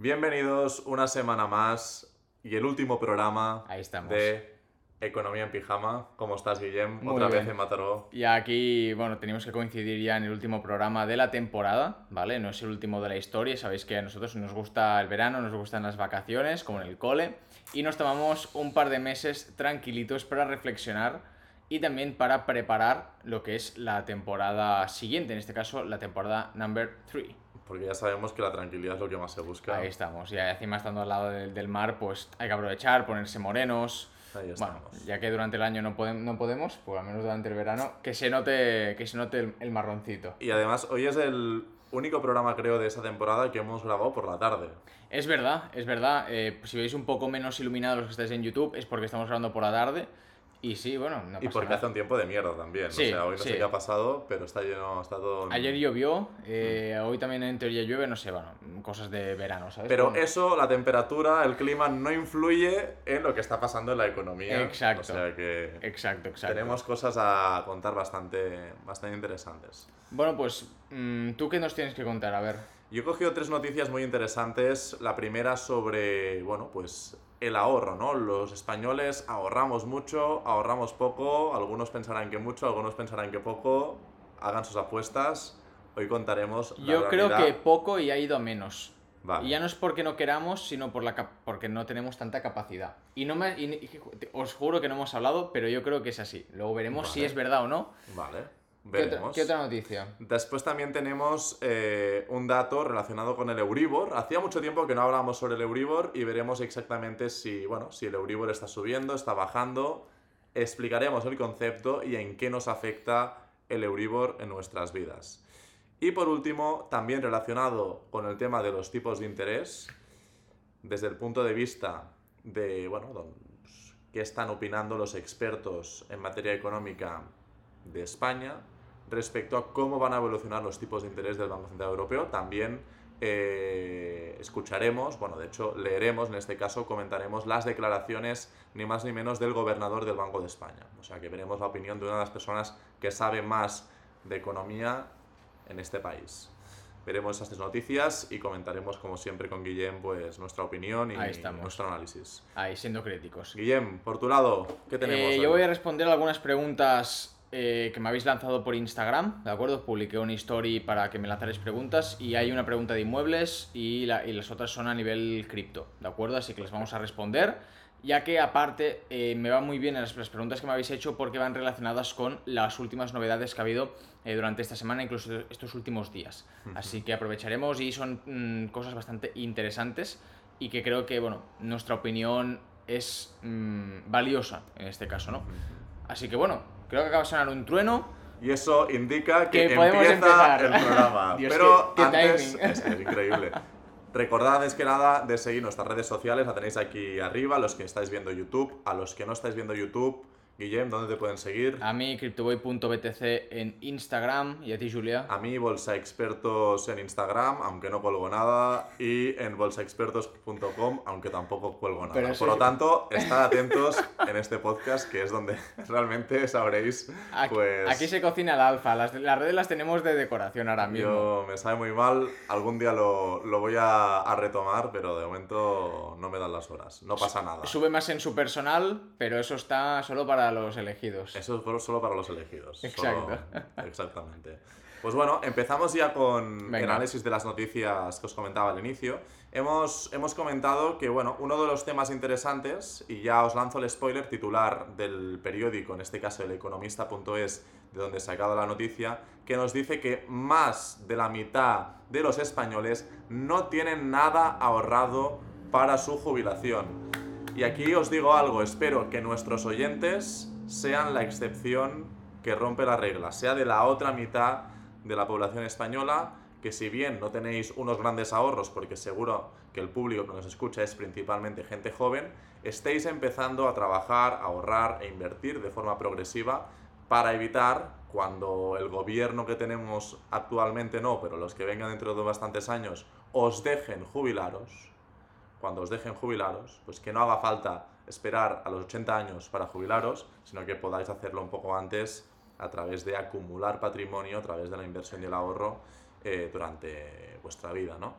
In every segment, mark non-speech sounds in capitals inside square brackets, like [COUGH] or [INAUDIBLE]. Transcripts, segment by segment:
Bienvenidos una semana más y el último programa Ahí estamos. de Economía en Pijama. ¿Cómo estás, Guillem? Muy Otra bien. vez en Mataró. Y aquí, bueno, teníamos que coincidir ya en el último programa de la temporada, ¿vale? No es el último de la historia, sabéis que a nosotros nos gusta el verano, nos gustan las vacaciones, como en el cole, y nos tomamos un par de meses tranquilitos para reflexionar y también para preparar lo que es la temporada siguiente, en este caso la temporada number 3. Porque ya sabemos que la tranquilidad es lo que más se busca. Ahí estamos, y encima estando al lado del, del mar, pues hay que aprovechar, ponerse morenos. Ahí Bueno, ya que durante el año no, podem- no podemos, pues al menos durante el verano, que se note, que se note el, el marroncito. Y además, hoy es el único programa, creo, de esta temporada que hemos grabado por la tarde. Es verdad, es verdad. eh, si veis un poco menos iluminados los que estáis en YouTube, es porque estamos grabando por la tarde. Y sí, bueno, no y porque nada. hace un tiempo de mierda también. Sí, o sea, hoy no sí. sé qué ha pasado, pero está lleno, está todo... Ayer llovió, eh, hoy también en teoría llueve, no sé, bueno, cosas de verano, ¿sabes? Pero Bueno, eso, la temperatura, el clima, no influye en lo que está pasando en la economía. Exacto. O sea que Exacto, exacto. tenemos cosas a contar bastante, bastante interesantes. Bueno, pues, mm, ¿tú qué nos tienes que contar? A ver. Yo he cogido tres noticias muy interesantes. La primera sobre, bueno, pues el ahorro, ¿no? Los españoles ahorramos mucho, ahorramos poco, algunos pensarán que mucho, algunos pensarán que poco. Hagan sus apuestas. Hoy contaremos la Yo creo que poco y ha ido a menos. Vale. Y ya no es porque no queramos, sino por la porque no tenemos tanta capacidad. Y no me, y- y- os juro que no hemos hablado, pero yo creo que es así. Luego veremos si es verdad o no. Vale, ¿Qué otra, veremos. qué otra noticia? Después también tenemos eh, un dato relacionado con el Euribor. Hacía mucho tiempo que no hablábamos sobre el Euribor y veremos exactamente si, bueno, si el Euribor está subiendo, está bajando. Explicaremos el concepto y en qué nos afecta el Euribor en nuestras vidas. Y por último, también relacionado con el tema de los tipos de interés, desde el punto de vista de, bueno, qué están opinando los expertos en materia económica de España respecto a cómo van a evolucionar los tipos de interés del Banco Central Europeo. También eh, escucharemos, bueno, de hecho leeremos, en este caso comentaremos las declaraciones ni más ni menos del gobernador del Banco de España. O sea que veremos la opinión de una de las personas que sabe más de economía en este país. Veremos esas tres noticias y comentaremos, como siempre, con Guillem, pues nuestra opinión y nuestro análisis. Ahí, siendo críticos. Guillem, por tu lado, ¿qué tenemos? Eh, yo voy a responder algunas preguntas eh, que me habéis lanzado por Instagram, ¿de acuerdo? Publiqué una story para que me lanzarais preguntas y hay una pregunta de inmuebles y, la- y las otras son a nivel cripto, ¿de acuerdo? Así que las vamos a responder, ya que aparte eh, me va muy bien las, las preguntas que me habéis hecho porque van relacionadas con las últimas novedades que ha habido eh, durante esta semana, incluso estos últimos días. Así que aprovecharemos y son mm, cosas bastante interesantes y que creo que, bueno, nuestra opinión es mm, valiosa en este caso, ¿no? Así que bueno, creo que acaba de sonar un trueno. Y eso indica que, Que empieza empezar. el programa. [LAUGHS] Dios, Pero qué- qué antes, [LAUGHS] es, es increíble. Recordad antes que nada de seguir nuestras redes sociales, la tenéis aquí arriba, los que estáis viendo YouTube, a los que no estáis viendo YouTube, Guillem, ¿dónde te pueden seguir? A mí, CryptoBoy.btc en Instagram y a ti, Julia. A mí, Bolsa Expertos en Instagram, aunque no cuelgo nada, y en bolsaexpertos.com, aunque tampoco cuelgo nada. Pero Por lo tanto, estad [LAUGHS] atentos en este podcast, que es donde [LAUGHS] realmente sabréis, Aquí, pues... aquí se cocina el alfa, las, las redes las tenemos de decoración ahora mismo. Yo me sabe muy mal, algún día lo, lo voy a, a retomar, pero de momento no me dan las horas, no pasa nada. Sube más en su personal, pero eso está solo para los elegidos. Eso es solo para los elegidos. solo- Exacto. [LAUGHS] exactamente. Pues bueno, empezamos ya con el Venga. análisis de las noticias que os comentaba al inicio. Hemos, hemos comentado que, bueno, uno de los temas interesantes, y ya os lanzo el spoiler titular del periódico, en este caso el economista.es, de donde he sacado la noticia, que nos dice que más de la mitad de los españoles no tienen nada ahorrado para su jubilación. Y aquí os digo algo, espero que nuestros oyentes sean la excepción que rompe la regla, sea de la otra mitad de la población española, que si bien no tenéis unos grandes ahorros, porque seguro que el público que nos escucha es principalmente gente joven, estéis empezando a trabajar, a ahorrar e invertir de forma progresiva para evitar cuando el gobierno que tenemos actualmente no, pero los que vengan dentro de bastantes años, os dejen jubilaros, cuando os dejen jubilaros, pues que no haga falta esperar a los 80 años para jubilaros, sino que podáis hacerlo un poco antes a través de acumular patrimonio, a través de la inversión y el ahorro eh, durante vuestra vida, ¿no?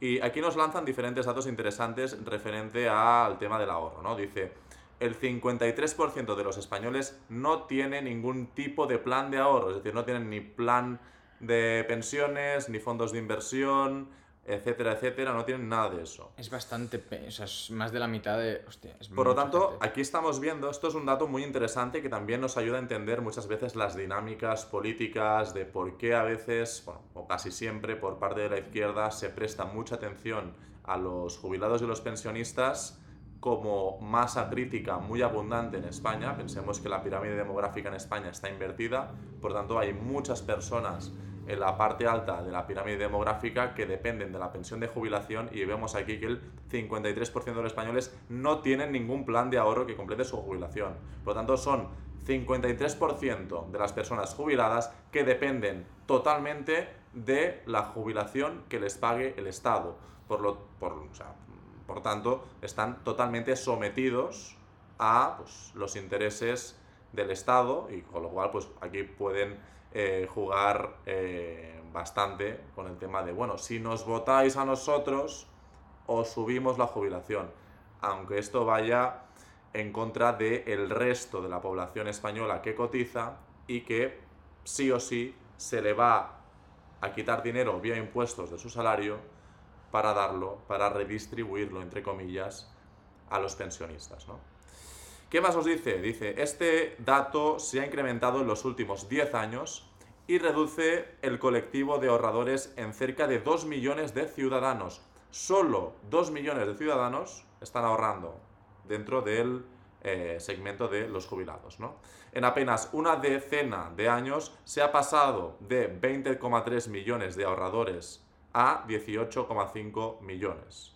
Y aquí nos lanzan diferentes datos interesantes referente al tema del ahorro, ¿no? Dice, el 53% de los españoles no tiene ningún tipo de plan de ahorro, es decir, no tienen ni plan de pensiones, ni fondos de inversión, etcétera, etcétera, no tienen nada de eso. Es bastante, o sea, es más de la mitad de... Hostia, es Por lo tanto, gente. aquí estamos viendo, esto es un dato muy interesante que también nos ayuda a entender muchas veces las dinámicas políticas de por qué a veces, bueno, o casi siempre por parte de la izquierda se presta mucha atención a los jubilados y los pensionistas como masa crítica muy abundante en España. Pensemos que la pirámide demográfica en España está invertida, por tanto hay muchas personas en la parte alta de la pirámide demográfica que dependen de la pensión de jubilación y vemos aquí que el 53% de los españoles no tienen ningún plan de ahorro que complete su jubilación. Por lo tanto, son 53% de las personas jubiladas que dependen totalmente de la jubilación que les pague el Estado. Por, lo, por, o sea, por tanto, están totalmente sometidos a pues, los intereses del Estado y con lo cual pues aquí pueden eh, jugar eh, bastante con el tema de, bueno, si nos votáis a nosotros, os subimos la jubilación, aunque esto vaya en contra del resto de la población española que cotiza y que sí o sí se le va a quitar dinero vía impuestos de su salario para darlo, para redistribuirlo, entre comillas, a los pensionistas. ¿no? ¿Qué más os dice? Dice, este dato se ha incrementado en los últimos 10 años y reduce el colectivo de ahorradores en cerca de 2 millones de ciudadanos. Solo 2 millones de ciudadanos están ahorrando dentro del eh, segmento de los jubilados. En apenas una decena de años se ha pasado de 20,3 millones de ahorradores a 18,5 millones.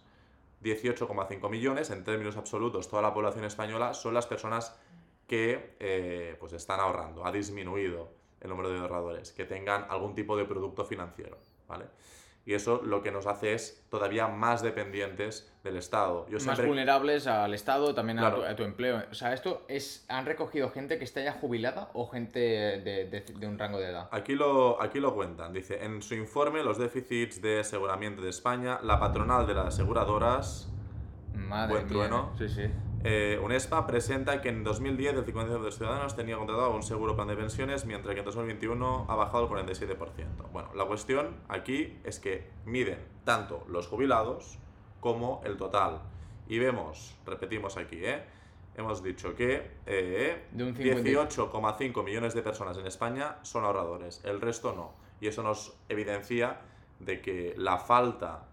18,5 millones en términos absolutos, toda la población española son las personas que eh, pues están ahorrando. Ha disminuido el número de ahorradores que tengan algún tipo de producto financiero. ¿vale? Y eso lo que nos hace es todavía más dependientes del Estado. Yo Más siempre- vulnerables al Estado, también a, Claro. tu, a tu empleo. O sea, esto es... ¿Han recogido gente que esté ya jubilada o gente de, de- de un rango de edad? Aquí lo, aquí lo cuentan. Dice, en su informe, los déficits de aseguramiento de España, la patronal de las aseguradoras, Madre Buen mía. trueno. Sí, sí. Eh, UNESPA, presenta que en 2010 el 50% de los ciudadanos tenía contratado un seguro plan de pensiones, mientras que en 2021 ha bajado el 47%. Bueno, la cuestión aquí es que miden tanto los jubilados como el total. Y vemos, repetimos aquí, ¿eh? hemos dicho que eh, De un 50. 18,5 millones de personas en España son ahorradores, el resto no. Y eso nos evidencia de que la falta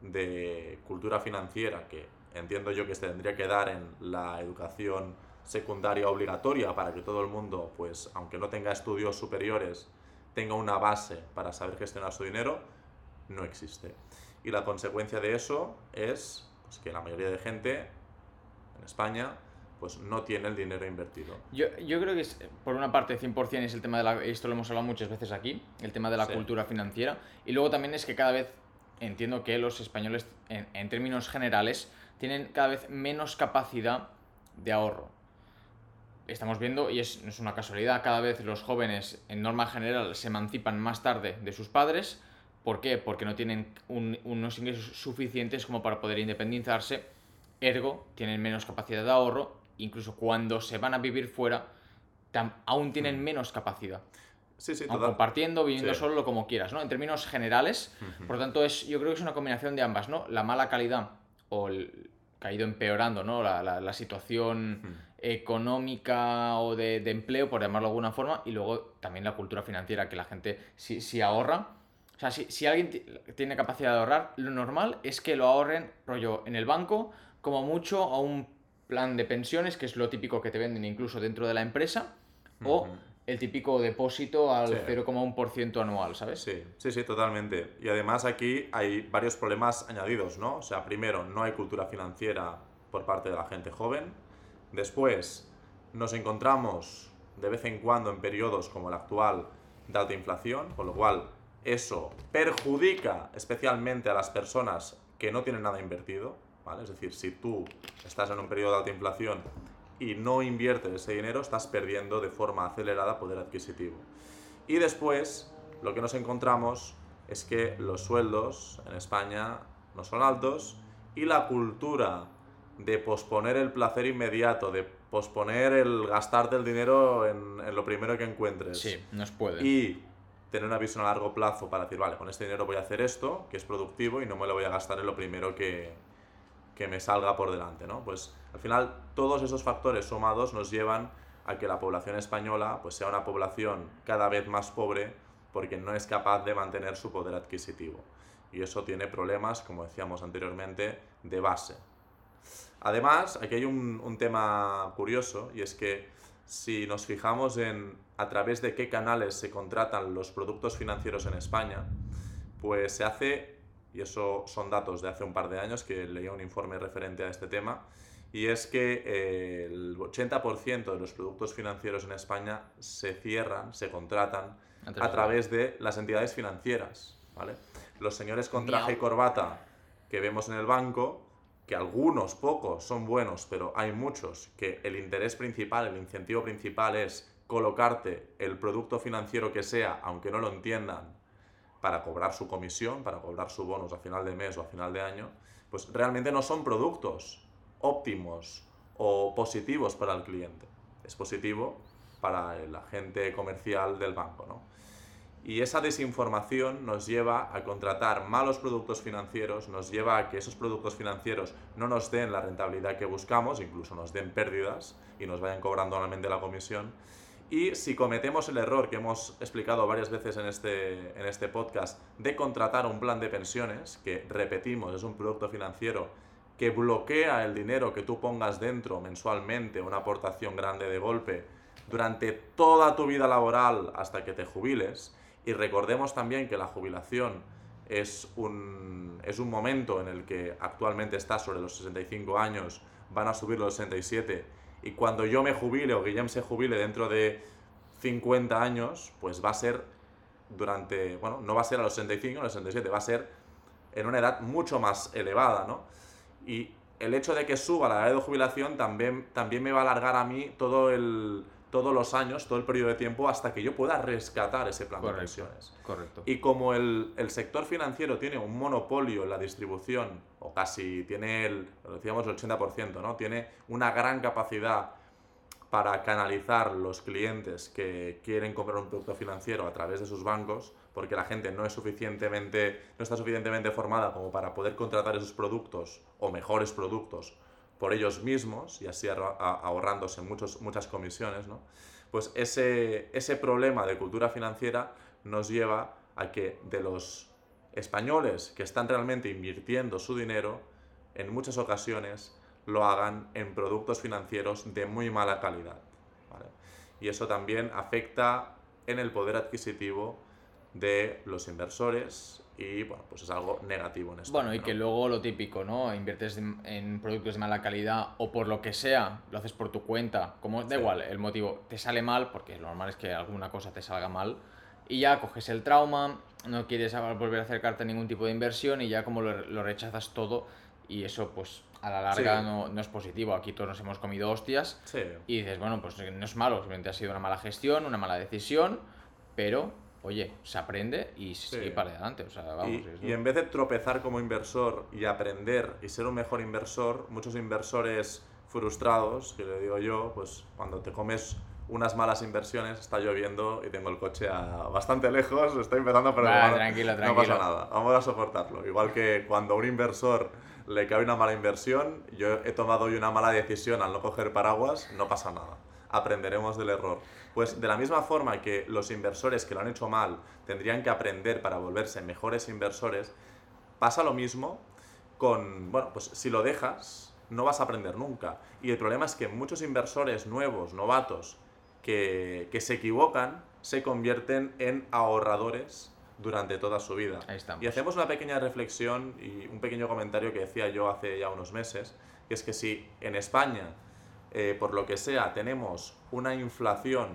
de cultura financiera que entiendo yo que se tendría que dar en la educación secundaria obligatoria para que todo el mundo, pues aunque no tenga estudios superiores, tenga una base para saber gestionar su dinero, no existe. Y la consecuencia de eso es pues, que la mayoría de gente en España pues no tiene el dinero invertido. Yo, yo creo que es, por una parte 100% es el tema de la, esto lo hemos hablado muchas veces aquí, el tema de la Sí. cultura financiera, y luego también es que cada vez entiendo que los españoles, en, en términos generales, tienen cada vez menos capacidad de ahorro. Estamos viendo, y es, no es una casualidad, cada vez los jóvenes en norma general se emancipan más tarde de sus padres. ¿Por qué? Porque no tienen un- unos ingresos suficientes como para poder independizarse, ergo tienen menos capacidad de ahorro, incluso cuando se van a vivir fuera, tam- aún tienen menos capacidad. Sí, sí, compartiendo, viviendo Sí. solo como quieras, ¿no? En términos generales, por lo tanto, es, yo creo que es una combinación de ambas, ¿no? La mala calidad o el que ha ido empeorando, ¿no? La, la- la situación económica o de, de empleo, por llamarlo de alguna forma, y luego también la cultura financiera, que la gente, si, si ahorra, o sea, si, si alguien ti- tiene capacidad de ahorrar, lo normal es que lo ahorren, rollo, en el banco, como mucho a un plan de pensiones, que es lo típico que te venden incluso dentro de la empresa, o. el típico depósito al Sí. 0,1% anual, ¿sabes? Sí, sí, sí, totalmente. Y además aquí hay varios problemas añadidos, ¿no? O sea, primero, no hay cultura financiera por parte de la gente joven. Después, nos encontramos de vez en cuando en periodos como el actual de alta inflación, con lo cual eso perjudica especialmente a las personas que no tienen nada invertido, ¿vale? Es decir, si tú estás en un periodo de alta inflación y no inviertes ese dinero, estás perdiendo de forma acelerada poder adquisitivo. Y después, lo que nos encontramos es que los sueldos en España no son altos y la cultura de posponer el placer inmediato, de posponer el gastarte el dinero en, lo primero que encuentres. Sí, nos puede. Y tener una visión a largo plazo para decir, vale, con este dinero voy a hacer esto, que es productivo y no me lo voy a gastar en lo primero que, que me salga por delante, ¿no? Pues al final todos esos factores sumados nos llevan a que la población española pues sea una población cada vez más pobre porque no es capaz de mantener su poder adquisitivo. Y eso tiene problemas, como decíamos anteriormente, de base. Además, aquí hay un, un tema curioso y es que si nos fijamos en a través de qué canales se contratan los productos financieros en España, pues se hace, y eso son datos de hace un par de años que leía un informe referente a este tema, y es que eh, el 80% de los productos financieros en España se cierran, se contratan a través de las entidades financieras. ¿vale? Los señores con traje y corbata que vemos en el banco, que algunos, pocos, son buenos, pero hay muchos que el interés principal, el incentivo principal es colocarte el producto financiero que sea, aunque no lo entiendan, para cobrar su comisión, para cobrar su bonus a final de mes o a final de año, pues realmente no son productos, óptimos o positivos para el cliente. Es positivo para el agente comercial del banco. ¿no? Y esa desinformación nos lleva a contratar malos productos financieros, nos lleva a que esos productos financieros no nos den la rentabilidad que buscamos, incluso nos den pérdidas y nos vayan cobrando anualmente la comisión. Y si cometemos el error que hemos explicado varias veces en este, en este podcast de contratar un plan de pensiones, que repetimos, es un producto financiero que bloquea el dinero que tú pongas dentro mensualmente, una aportación grande de golpe, durante toda tu vida laboral hasta que te jubiles. Y recordemos también que la jubilación es un, es un momento en el que actualmente está sobre los 65 años, van a subir los 67. Y cuando yo me jubile o Guillem se jubile dentro de 50 años, pues va a ser durante, bueno, no va a ser a los 65 o a los 67, va a ser en una edad mucho más elevada, ¿no? Y el hecho de que suba la edad de jubilación también, también me va a alargar a mí todo el, todos los años, todo el periodo de tiempo, hasta que yo pueda rescatar ese plan de pensiones. Correcto. Y como el, el, sector financiero tiene un monopolio en la distribución, o casi tiene el, decíamos, el 80%, ¿no? Tiene una gran capacidad para canalizar los clientes que quieren comprar un producto financiero a través de sus bancos, porque la gente no es suficientemente, no está suficientemente formada como para poder contratar esos productos o mejores productos por ellos mismos y así ahorrándose muchos, muchas comisiones, ¿no? Pues ese, ese problema de cultura financiera nos lleva a que de los españoles que están realmente invirtiendo su dinero, en muchas ocasiones lo hagan en productos financieros de muy mala calidad. Y eso también afecta en el poder adquisitivo de los inversores y bueno, pues es algo negativo en esto. Bueno, y que luego lo típico, ¿no? Inviertes en productos de mala calidad o por lo que sea, lo haces por tu cuenta, como da igual, el motivo te sale mal, porque lo normal es que alguna cosa te salga mal, y ya coges el trauma, no quieres volver a acercarte a ningún tipo de inversión y ya como lo, rechazas todo y eso pues a la larga no, no, es positivo. Aquí todos nos hemos comido hostias y dices, bueno, pues no es malo, simplemente ha sido una mala gestión, una mala decisión, pero oye, se aprende y se sigue para adelante. O sea, vamos, y, en vez de tropezar como inversor y aprender y ser un mejor inversor, muchos inversores frustrados, que le digo yo, pues cuando te comes unas malas inversiones, está lloviendo y tengo el coche a bastante lejos, estoy empezando, pero tranquilo, tranquilo. no pasa nada, vamos a soportarlo. Igual que cuando a un inversor le cae una mala inversión, yo he tomado hoy una mala decisión al no coger paraguas, no pasa nada aprenderemos del error. Pues de la misma forma que los inversores que lo han hecho mal tendrían que aprender para volverse mejores inversores, pasa lo mismo con, bueno, pues si lo dejas, no vas a aprender nunca. Y el problema es que muchos inversores nuevos, novatos, que, que se equivocan, se convierten en ahorradores durante toda su vida. Y hacemos una pequeña reflexión y un pequeño comentario que decía yo hace ya unos meses, que es que si en España eh, por lo que sea, tenemos una inflación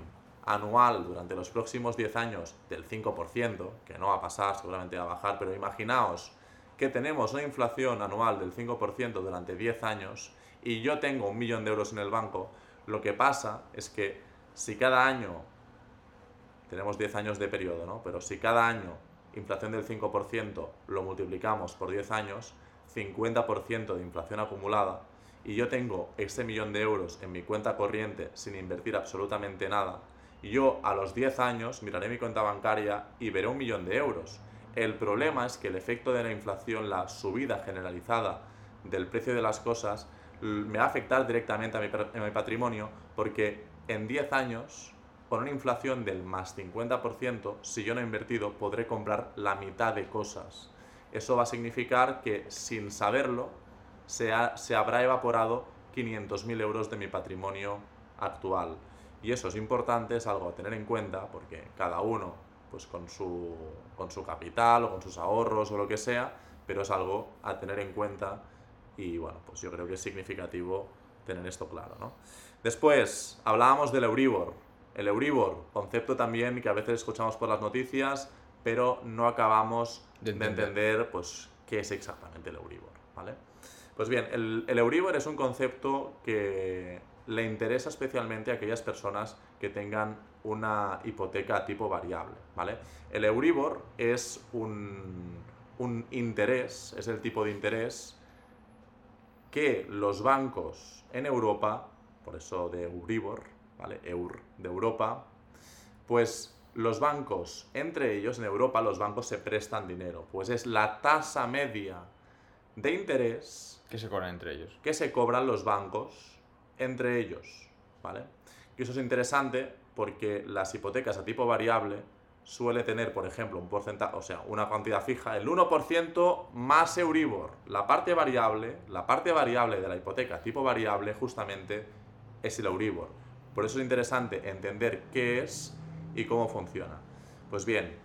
anual durante los próximos 10 años del 5%, que no va a pasar, seguramente va a bajar, pero imaginaos que tenemos una inflación anual del 5% durante 10 años y yo tengo un millón de euros en el banco, lo que pasa es que si cada año, tenemos 10 años de periodo, ¿no? Pero si cada año inflación del 5% lo multiplicamos por 10 años, 50% de inflación acumulada y yo tengo ese millón de euros en mi cuenta corriente sin invertir absolutamente nada, yo a los 10 años miraré mi cuenta bancaria y veré un millón de euros. El problema es que el efecto de la inflación, la subida generalizada del precio de las cosas, me va a afectar directamente a mi, a mi patrimonio porque en 10 años, con una inflación del más 50%, si yo no he invertido, podré comprar la mitad de cosas. Eso va a significar que sin saberlo, se, se habrá evaporado 500.000 euros de mi patrimonio actual. Y eso es importante, es algo a tener en cuenta, porque cada uno, pues con su, con su capital o con sus ahorros o lo que sea, pero es algo a tener en cuenta y bueno, pues yo creo que es significativo tener esto claro, ¿no? Después, hablábamos del Euribor. El Euribor, concepto también que a veces escuchamos por las noticias, pero no acabamos de entender, pues, qué es exactamente el Euribor, ¿vale? Pues bien, el, Euribor es un concepto que le interesa especialmente a aquellas personas que tengan una hipoteca tipo variable, ¿vale? El Euribor es un, un interés, es el tipo de interés que los bancos en Europa, por eso de Euribor, ¿vale? Eur de Europa, pues los bancos, entre ellos en Europa, los bancos se prestan dinero. Pues es la tasa media de interés. Que se cobran entre ellos. Que se cobran los bancos entre ellos, ¿vale? Y eso es interesante porque las hipotecas a tipo variable suele tener, por ejemplo, un porcentaje, o sea, una cantidad fija, el 1% más Euribor. La parte variable, la parte variable de la hipoteca tipo variable justamente es el Euribor. Por eso es interesante entender qué es y cómo funciona. Pues bien,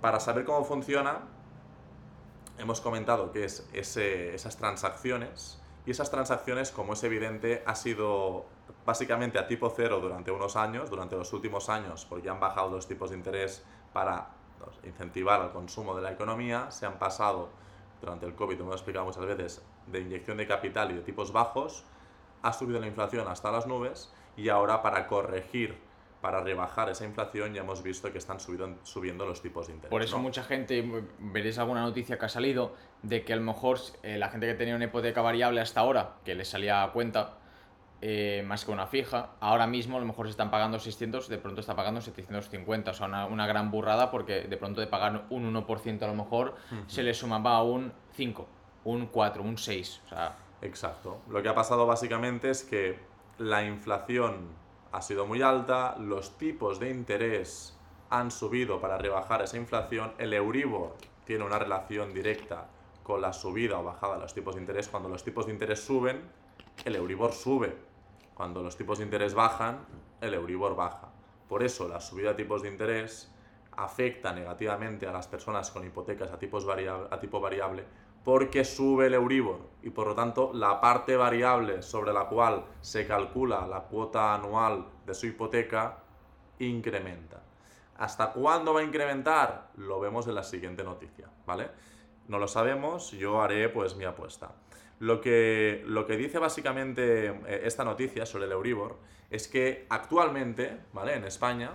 para saber cómo funciona, hemos comentado que es esas transacciones y esas transacciones, como es evidente, ha sido básicamente a tipo cero durante unos años, durante los últimos años, porque han bajado los tipos de interés para pues, incentivar el consumo de la economía, se han pasado durante el COVID, como he explicado muchas veces, de inyección de capital y de tipos bajos, ha subido la inflación hasta las nubes y ahora para corregir para rebajar esa inflación ya hemos visto que están subiendo, subiendo los tipos de interés. Por eso mucha gente, veréis alguna noticia que ha salido, de que a lo mejor eh, la gente que tenía una hipoteca variable hasta ahora, que les salía a cuenta, eh, más que una fija, ahora mismo a lo mejor se están pagando 600, de pronto está pagando 750, o sea, una, gran burrada porque de pronto de pagar un 1% a lo mejor se le sumaba a un 5, un 4, un 6. O sea... Exacto. Lo que ha pasado básicamente es que la inflación ha sido muy alta, los tipos de interés han subido para rebajar esa inflación, el Euribor tiene una relación directa con la subida o bajada de los tipos de interés. Cuando los tipos de interés suben, el Euribor sube. Cuando los tipos de interés bajan, el Euribor baja. Por eso la subida de tipos de interés afecta negativamente a las personas con hipotecas a, tipos a tipo variable porque sube el Euribor y por lo tanto la parte variable sobre la cual se calcula la cuota anual de su hipoteca incrementa. ¿Hasta cuándo va a incrementar? Lo vemos en la siguiente noticia, ¿vale? No lo sabemos, yo haré pues mi apuesta. Lo que, lo que dice básicamente eh, esta noticia sobre el Euribor es que actualmente, ¿vale? En España,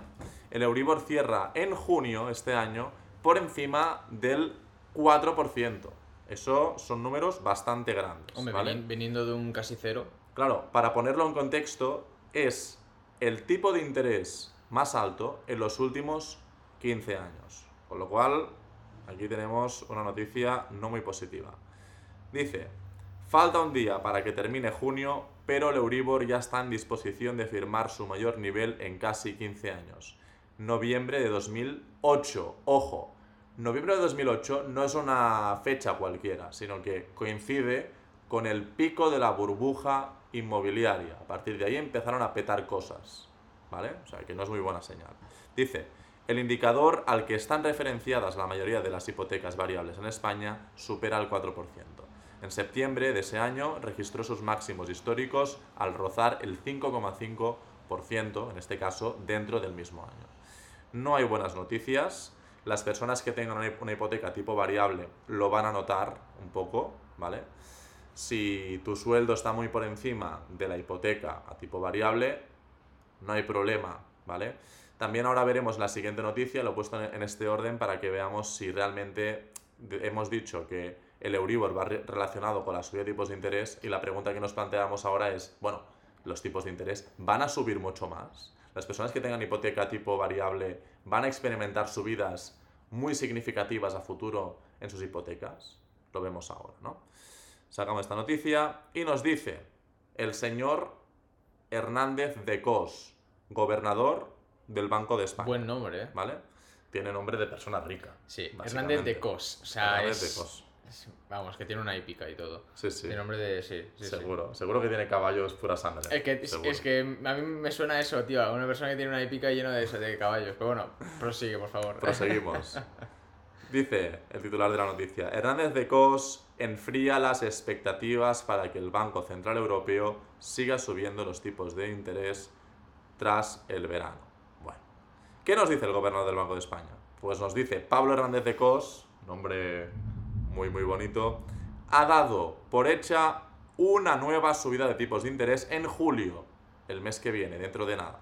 el Euribor cierra en junio este año por encima del 4%. Eso son números bastante grandes. Hombre, viniendo de un casi cero. Claro, para ponerlo en contexto, es el tipo de interés más alto en los últimos 15 años. Con lo cual, aquí tenemos una noticia no muy positiva. Dice, falta un día para que termine junio, pero el Euribor ya está en disposición de firmar su mayor nivel en casi 15 años. Noviembre de 2008. Ojo, Noviembre de 2008 no es una fecha cualquiera, sino que coincide con el pico de la burbuja inmobiliaria. A partir de ahí empezaron a petar cosas, ¿vale? O sea, que no es muy buena señal. Dice, el indicador al que están referenciadas la mayoría de las hipotecas variables en España supera el 4%. En septiembre de ese año registró sus máximos históricos al rozar el 5,5%, en este caso, dentro del mismo año. No hay buenas noticias las personas que tengan una hipoteca tipo variable lo van a notar un poco, ¿vale? Si tu sueldo está muy por encima de la hipoteca a tipo variable, no hay problema, ¿vale? También ahora veremos la siguiente noticia, lo he puesto en este orden para que veamos si realmente hemos dicho que el Euribor va re- relacionado con la subida de tipos de interés y la pregunta que nos planteamos ahora es, bueno, ¿los tipos de interés van a subir mucho más? ¿Las personas que tengan hipoteca tipo variable van a experimentar subidas muy significativas a futuro en sus hipotecas? Lo vemos ahora, ¿no? Sacamos esta noticia y nos dice el señor Hernández de Cos, gobernador del Banco de España. Buen nombre, ¿eh? ¿Vale? Tiene nombre de persona rica. Sí, Hernández de Cos. O sea, Hernández es, de Cos. Vamos, que tiene una épica y todo. Sí, sí. Tiene nombre de. Sí, sí, sí. seguro. Seguro que tiene caballos pura sangre. Es que, es, Seguro. es que a mí me suena eso, tío. a Una persona que tiene una épica llena de eso, de caballos. Pero bueno, prosigue, por favor. Proseguimos. [LAUGHS] Dice el titular de la noticia, Hernández de Cos enfría las expectativas para que el Banco Central Europeo siga subiendo los tipos de interés tras el verano. Bueno, ¿qué nos dice el gobernador del Banco de España? Pues nos dice Pablo Hernández de Cos, nombre muy muy bonito, ha dado por hecha una nueva subida de tipos de interés en julio, el mes que viene, dentro de nada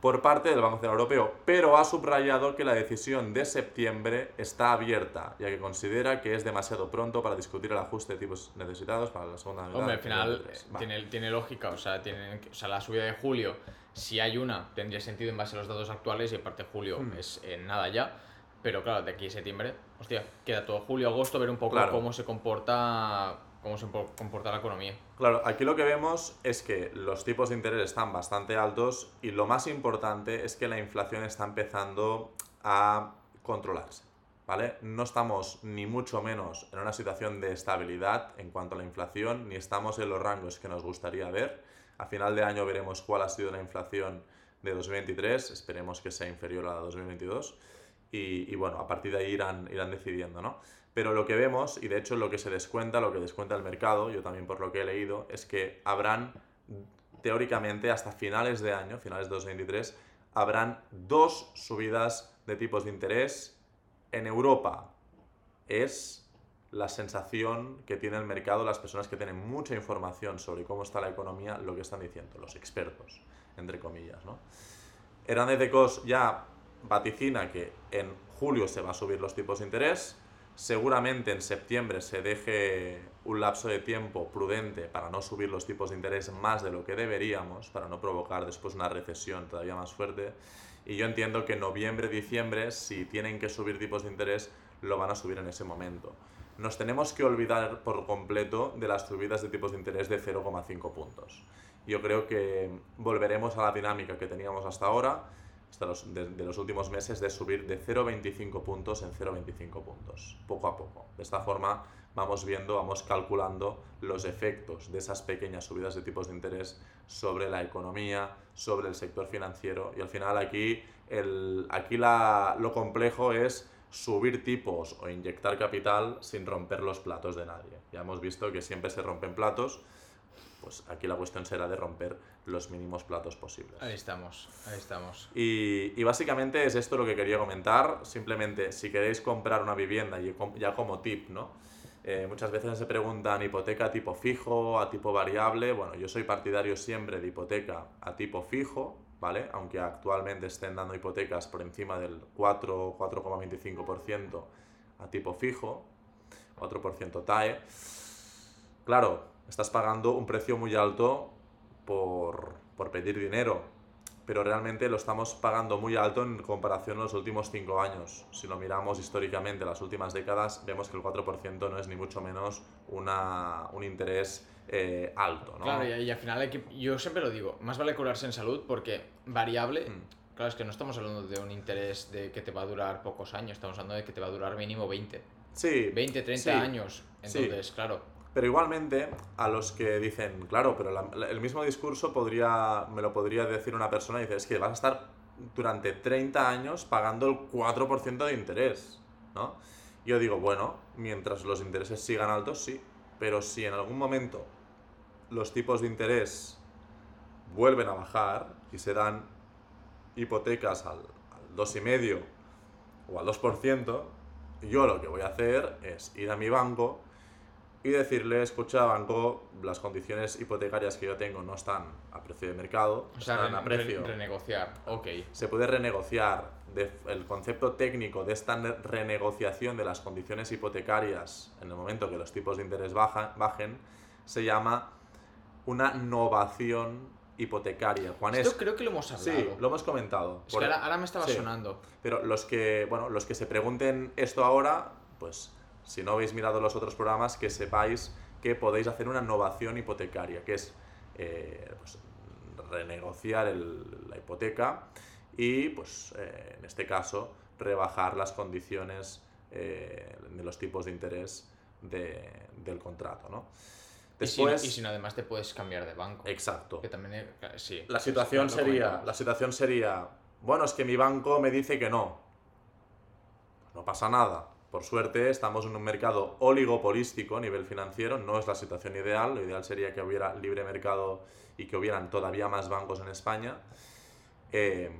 por parte del Banco Central Europeo, pero ha subrayado que la decisión de septiembre está abierta, ya que considera que es demasiado pronto para discutir el ajuste de tipos necesitados para la segunda mitad Hombre, al final 2023. eh, Vale. tiene, tiene lógica, o sea, tiene, o sea, la subida de julio, si hay una, tendría sentido en base a los datos actuales y aparte julio Hmm. es en nada ya. Pero claro, de aquí a septiembre, hostia, queda todo julio, agosto, ver un poco Claro. cómo se comporta cómo se po- comporta la economía. Claro, aquí lo que vemos es que los tipos de interés están bastante altos y lo más importante es que la inflación está empezando a controlarse, ¿vale? No estamos ni mucho menos en una situación de estabilidad en cuanto a la inflación, ni estamos en los rangos que nos gustaría ver. A final de año veremos cuál ha sido la inflación de 2023, esperemos que sea inferior a la de 2022 y, bueno, a partir de ahí irán, irán decidiendo, ¿no? Pero lo que vemos, y de hecho lo que se descuenta, lo que descuenta el mercado, yo también por lo que he leído, es que habrán, teóricamente, hasta finales de año, finales de 2023, habrán dos subidas de tipos de interés en Europa. Es la sensación que tiene el mercado, las personas que tienen mucha información sobre cómo está la economía, lo que están diciendo, los expertos, entre comillas, ¿no? Hernández de Cos ya vaticina que en julio se va a subir los tipos de interés, seguramente en septiembre se deje un lapso de tiempo prudente para no subir los tipos de interés más de lo que deberíamos, para no provocar después una recesión todavía más fuerte. Y yo entiendo que noviembre, diciembre, si tienen que subir tipos de interés, lo van a subir en ese momento. Nos tenemos que olvidar por completo de las subidas de tipos de interés de 0,5 puntos. Yo creo que volveremos a la dinámica que teníamos hasta ahora, hasta los, de, los últimos meses, de subir de 0,25 puntos en 0,25 puntos, poco a poco. De esta forma vamos viendo, vamos calculando los efectos de esas pequeñas subidas de tipos de interés sobre la economía, sobre el sector financiero y al final aquí, el, aquí la, lo complejo es subir tipos o inyectar capital sin romper los platos de nadie. Ya hemos visto que siempre se rompen platos, pues aquí la cuestión será de romper los mínimos platos posibles. Ahí estamos, ahí estamos. Y, y básicamente es esto lo que quería comentar. Simplemente, si queréis comprar una vivienda, ya como tip, ¿no? Eh, muchas veces se preguntan hipoteca a tipo fijo, a tipo variable. Bueno, yo soy partidario siempre de hipoteca a tipo fijo, ¿vale? Aunque actualmente estén dando hipotecas por encima del 4, 4,25% a tipo fijo, 4% TAE. Claro, estás pagando un precio muy alto por, por pedir dinero, pero realmente lo estamos pagando muy alto en comparación a los últimos 5 años. Si lo miramos históricamente, las últimas décadas, vemos que el 4% no es ni mucho menos una, un interés eh, alto, ¿no? Claro, y, y al final hay que, yo siempre lo digo, más vale curarse en salud porque variable, Mm. claro, es que no estamos hablando de un interés de que te va a durar pocos años, estamos hablando de que te va a durar mínimo 20, Sí, 20, 30 sí, años. sí. Entonces, claro, Pero igualmente, a los que dicen, claro, pero la- la- el mismo discurso podría, me lo podría decir una persona y dice, es que vas a estar durante 30 años pagando el 4% de interés, ¿no? Yo digo, bueno, mientras los intereses sigan altos, sí, pero si en algún momento los tipos de interés vuelven a bajar y se dan hipotecas al, al 2,5% o al 2%, yo lo que voy a hacer es ir a mi banco y decirle, escucha, banco, las condiciones hipotecarias que yo tengo no están a precio de mercado, O sea, están re- a precio. re- renegociar. Ok. se puede renegociar. de- el concepto técnico de esta ne- renegociación de las condiciones hipotecarias en el momento que los tipos de interés baja- bajen se llama una novación hipotecaria. Juan Esto es, creo que lo hemos hablado. sí, lo hemos comentado. Es Por- que ahora, ahora me estaba sí. sonando. Pero los que, bueno, los que se pregunten esto ahora, pues si no habéis mirado los otros programas, que sepáis que podéis hacer una novación hipotecaria, que es eh, pues, renegociar el- la hipoteca y, pues, eh, en este caso, rebajar las condiciones eh, de los tipos de interés de- del contrato, ¿no? Y si no- Después, y si no, además te puedes cambiar de banco. exacto. Que también, sí. La situación sería, la situación sería, bueno, es que mi banco me dice que no. No pasa nada. Por suerte estamos en un mercado oligopolístico a nivel financiero, no es la situación ideal, lo ideal sería que hubiera libre mercado y que hubieran todavía más bancos en España. Eh,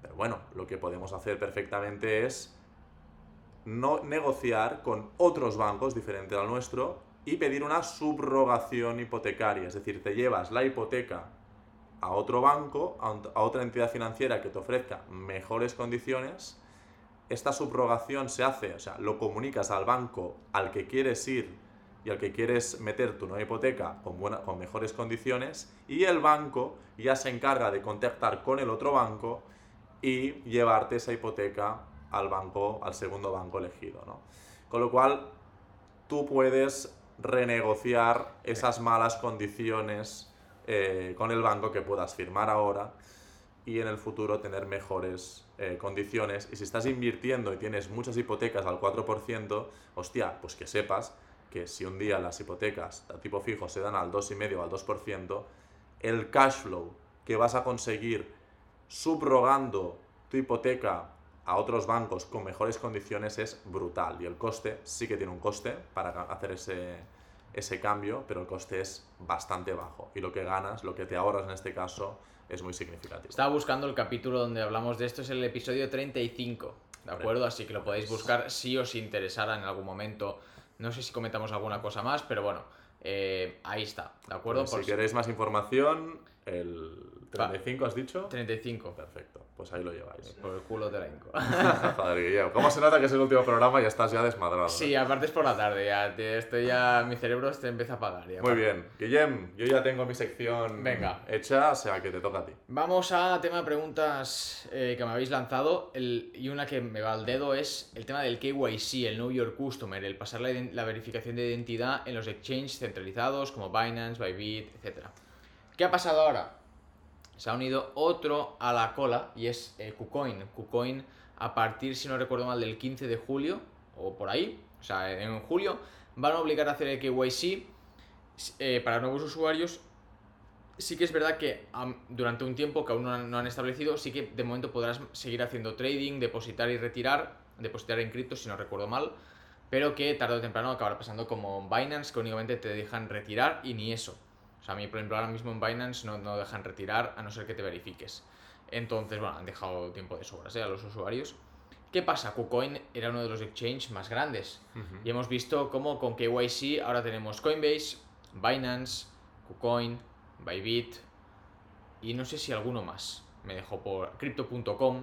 pero bueno, lo que podemos hacer perfectamente es no negociar con otros bancos diferentes al nuestro y pedir una subrogación hipotecaria, es decir, te llevas la hipoteca a otro banco, a otra entidad financiera que te ofrezca mejores condiciones. Esta subrogación se hace, o sea, lo comunicas al banco al que quieres ir y al que quieres meter tu nueva hipoteca con, buena, con mejores condiciones y el banco ya se encarga de contactar con el otro banco y llevarte esa hipoteca al banco, al segundo banco elegido, ¿no? Con lo cual, tú puedes renegociar esas malas condiciones eh, con el banco que puedas firmar ahora y en el futuro tener mejores eh, condiciones. Y si estás invirtiendo y tienes muchas hipotecas al 4%, hostia, pues que sepas que si un día las hipotecas a tipo fijo se dan al 2,5 o al 2%, el cash flow que vas a conseguir subrogando tu hipoteca a otros bancos con mejores condiciones es brutal. Y el coste sí que tiene un coste para hacer ese, ese cambio, pero el coste es bastante bajo. Y lo que ganas, lo que te ahorras en este caso, es muy significativo. Estaba buscando el capítulo donde hablamos de esto, es el episodio 35, ¿de acuerdo? Así que lo podéis buscar si os interesara en algún momento. No sé si comentamos alguna cosa más, pero bueno, eh, ahí está, ¿de acuerdo? Pues Por si queréis más información, el 35 has dicho. 35. Perfecto, pues ahí lo lleváis. Por el culo de la Inco. [LAUGHS] ¿cómo se nota que es el último programa y estás ya desmadrado? Sí, aparte es por la tarde, ya te- estoy ya, mi cerebro se empieza a apagar. ya. Muy bien, Guillem, yo ya tengo mi sección Venga. hecha, o sea que te toca a ti. Vamos a tema de preguntas eh, que me habéis lanzado el- y una que me va al dedo es el tema del KYC, el Know Your Customer, el pasar la, la verificación de identidad en los exchanges centralizados como Binance, Bybit, etc. ¿Qué ha pasado ahora? Se ha unido otro a la cola y es eh, KuCoin. KuCoin a partir, si no recuerdo mal, del 15 de julio o por ahí, o sea, en julio, van a obligar a hacer el KYC eh, para nuevos usuarios sí que es verdad que durante un tiempo que aún no han, no han establecido, sí que de momento podrás seguir haciendo trading, depositar y retirar, depositar en cripto si no recuerdo mal, pero que tarde o temprano acabará pasando como Binance, que únicamente te dejan retirar y ni eso. Sea, a mí, por ejemplo, ahora mismo en Binance no, no dejan retirar a no ser que te verifiques. Entonces, bueno, han dejado tiempo de sobras ¿eh? a los usuarios. ¿Qué pasa? KuCoin era uno de los exchanges más grandes. Y hemos visto cómo con KYC ahora tenemos Coinbase, Binance, KuCoin, Bybit y no sé si alguno más. Me dejó por Crypto.com,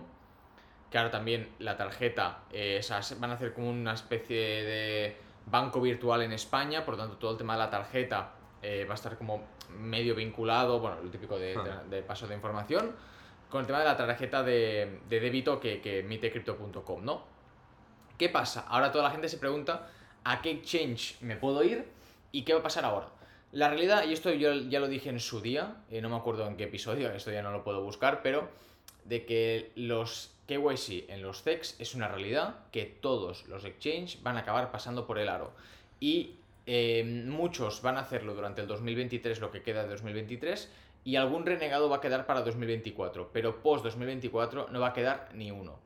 que ahora también la tarjeta eh, esas van a hacer como una especie de banco virtual en España, por lo tanto todo el tema de la tarjeta eh, va a estar como medio vinculado, bueno, lo típico de, de- de paso de información, con el tema de la tarjeta de, de débito que, que emite Crypto.com, ¿no? ¿Qué pasa? Ahora toda la gente se pregunta a qué exchange me puedo ir y qué va a pasar ahora. La realidad, y esto yo ya lo dije en su día, eh, no me acuerdo en qué episodio, esto ya no lo puedo buscar, pero de que los KYC en los CEX es una realidad que todos los exchanges van a acabar pasando por el aro. Y eh, muchos van a hacerlo durante el 2023, lo que queda de 2023, y algún renegado va a quedar para 2024, pero post 2024 no va a quedar ni uno.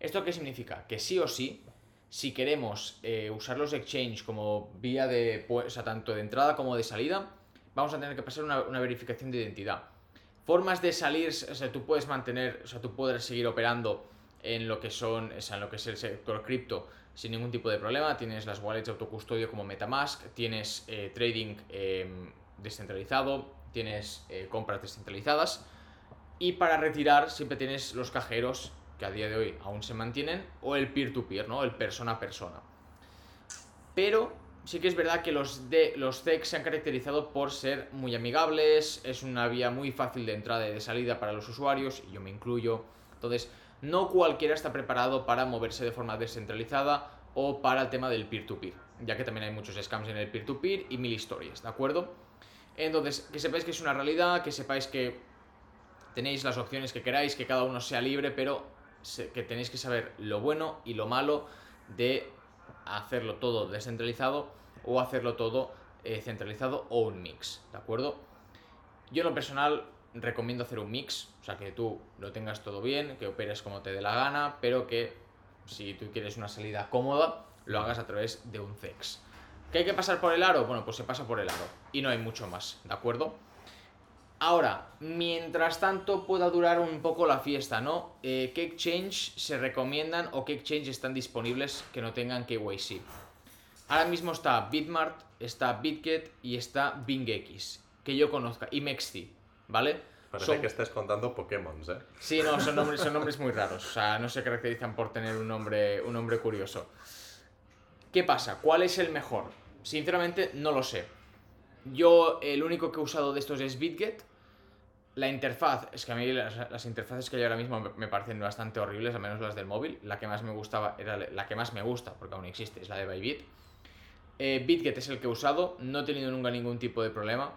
¿Esto qué significa? Que sí o sí, si queremos eh, usar los exchange como vía de, o sea, tanto de entrada como de salida, vamos a tener que pasar una, una verificación de identidad. Formas de salir, o sea, tú puedes mantener, o sea, tú puedes seguir operando en lo que son, o sea, en lo que es el sector cripto sin ningún tipo de problema. Tienes las wallets de autocustodio como Metamask, tienes eh, trading em, descentralizado, tienes eh, compras descentralizadas. Y para retirar siempre tienes los cajeros que a día de hoy aún se mantienen o el peer-to-peer, ¿no? El persona a persona. Pero sí que es verdad que los, de, los CEX se han caracterizado por ser muy amigables, es una vía muy fácil de entrada y de salida para los usuarios, y yo me incluyo. Entonces, no cualquiera está preparado para moverse de forma descentralizada o para el tema del peer-to-peer, ya que también hay muchos scams en el peer-to-peer y mil historias, ¿de acuerdo? Entonces, que sepáis que es una realidad, que sepáis que tenéis las opciones que queráis, que cada uno sea libre, pero que tenéis que saber lo bueno y lo malo de hacerlo todo descentralizado o hacerlo todo eh, centralizado o un mix, ¿de acuerdo? Yo en lo personal recomiendo hacer un mix, o sea que tú lo tengas todo bien, que operes como te dé la gana, pero que si tú quieres una salida cómoda, lo hagas a través de un CEX. ¿Que hay que pasar por el aro? Bueno, pues se pasa por el aro y no hay mucho más, ¿de acuerdo? Ahora, mientras tanto pueda durar un poco la fiesta, ¿no? Eh, ¿Qué exchange se recomiendan o qué exchange están disponibles que no tengan KYC? Ahora mismo está Bitmart, está BitGet y está BingX, que yo conozca, y Mexti, ¿vale? Parece que estés contando Pokémon, ¿eh? Sí, no, son nombres, son nombres muy raros, o sea, no se caracterizan por tener un nombre, un nombre curioso. ¿Qué pasa? ¿Cuál es el mejor? Sinceramente, no lo sé. Yo, el único que he usado de estos es BitGet. La interfaz, es que a mí las, interfaces que hay ahora mismo me, parecen bastante horribles, al menos las del móvil. La que más me gustaba era la que más me gusta, porque aún existe, es la de Bybit. Eh, BitGet es el que he usado, no he tenido nunca ningún tipo de problema.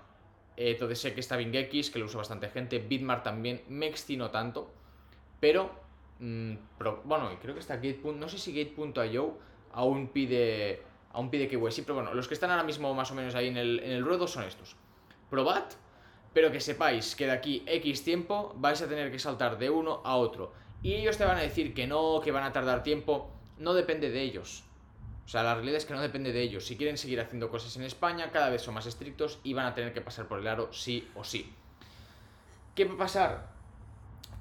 Eh, entonces sé que está BingX, que lo usa bastante gente. Bitmart también, Mexti no tanto. Pero, mm, bueno, creo que está Gate. No sé si Gate.io aún pide a un pide KYC, pero bueno, los que están ahora mismo más o menos ahí en el, en el ruedo son estos. Probad, pero que sepáis que de aquí X tiempo vais a tener que saltar de uno a otro. Y ellos te van a decir que no, que van a tardar tiempo. No depende de ellos. O sea, la realidad es que no depende de ellos. Si quieren seguir haciendo cosas en España, cada vez son más estrictos y van a tener que pasar por el aro sí o sí. ¿Qué va a pasar?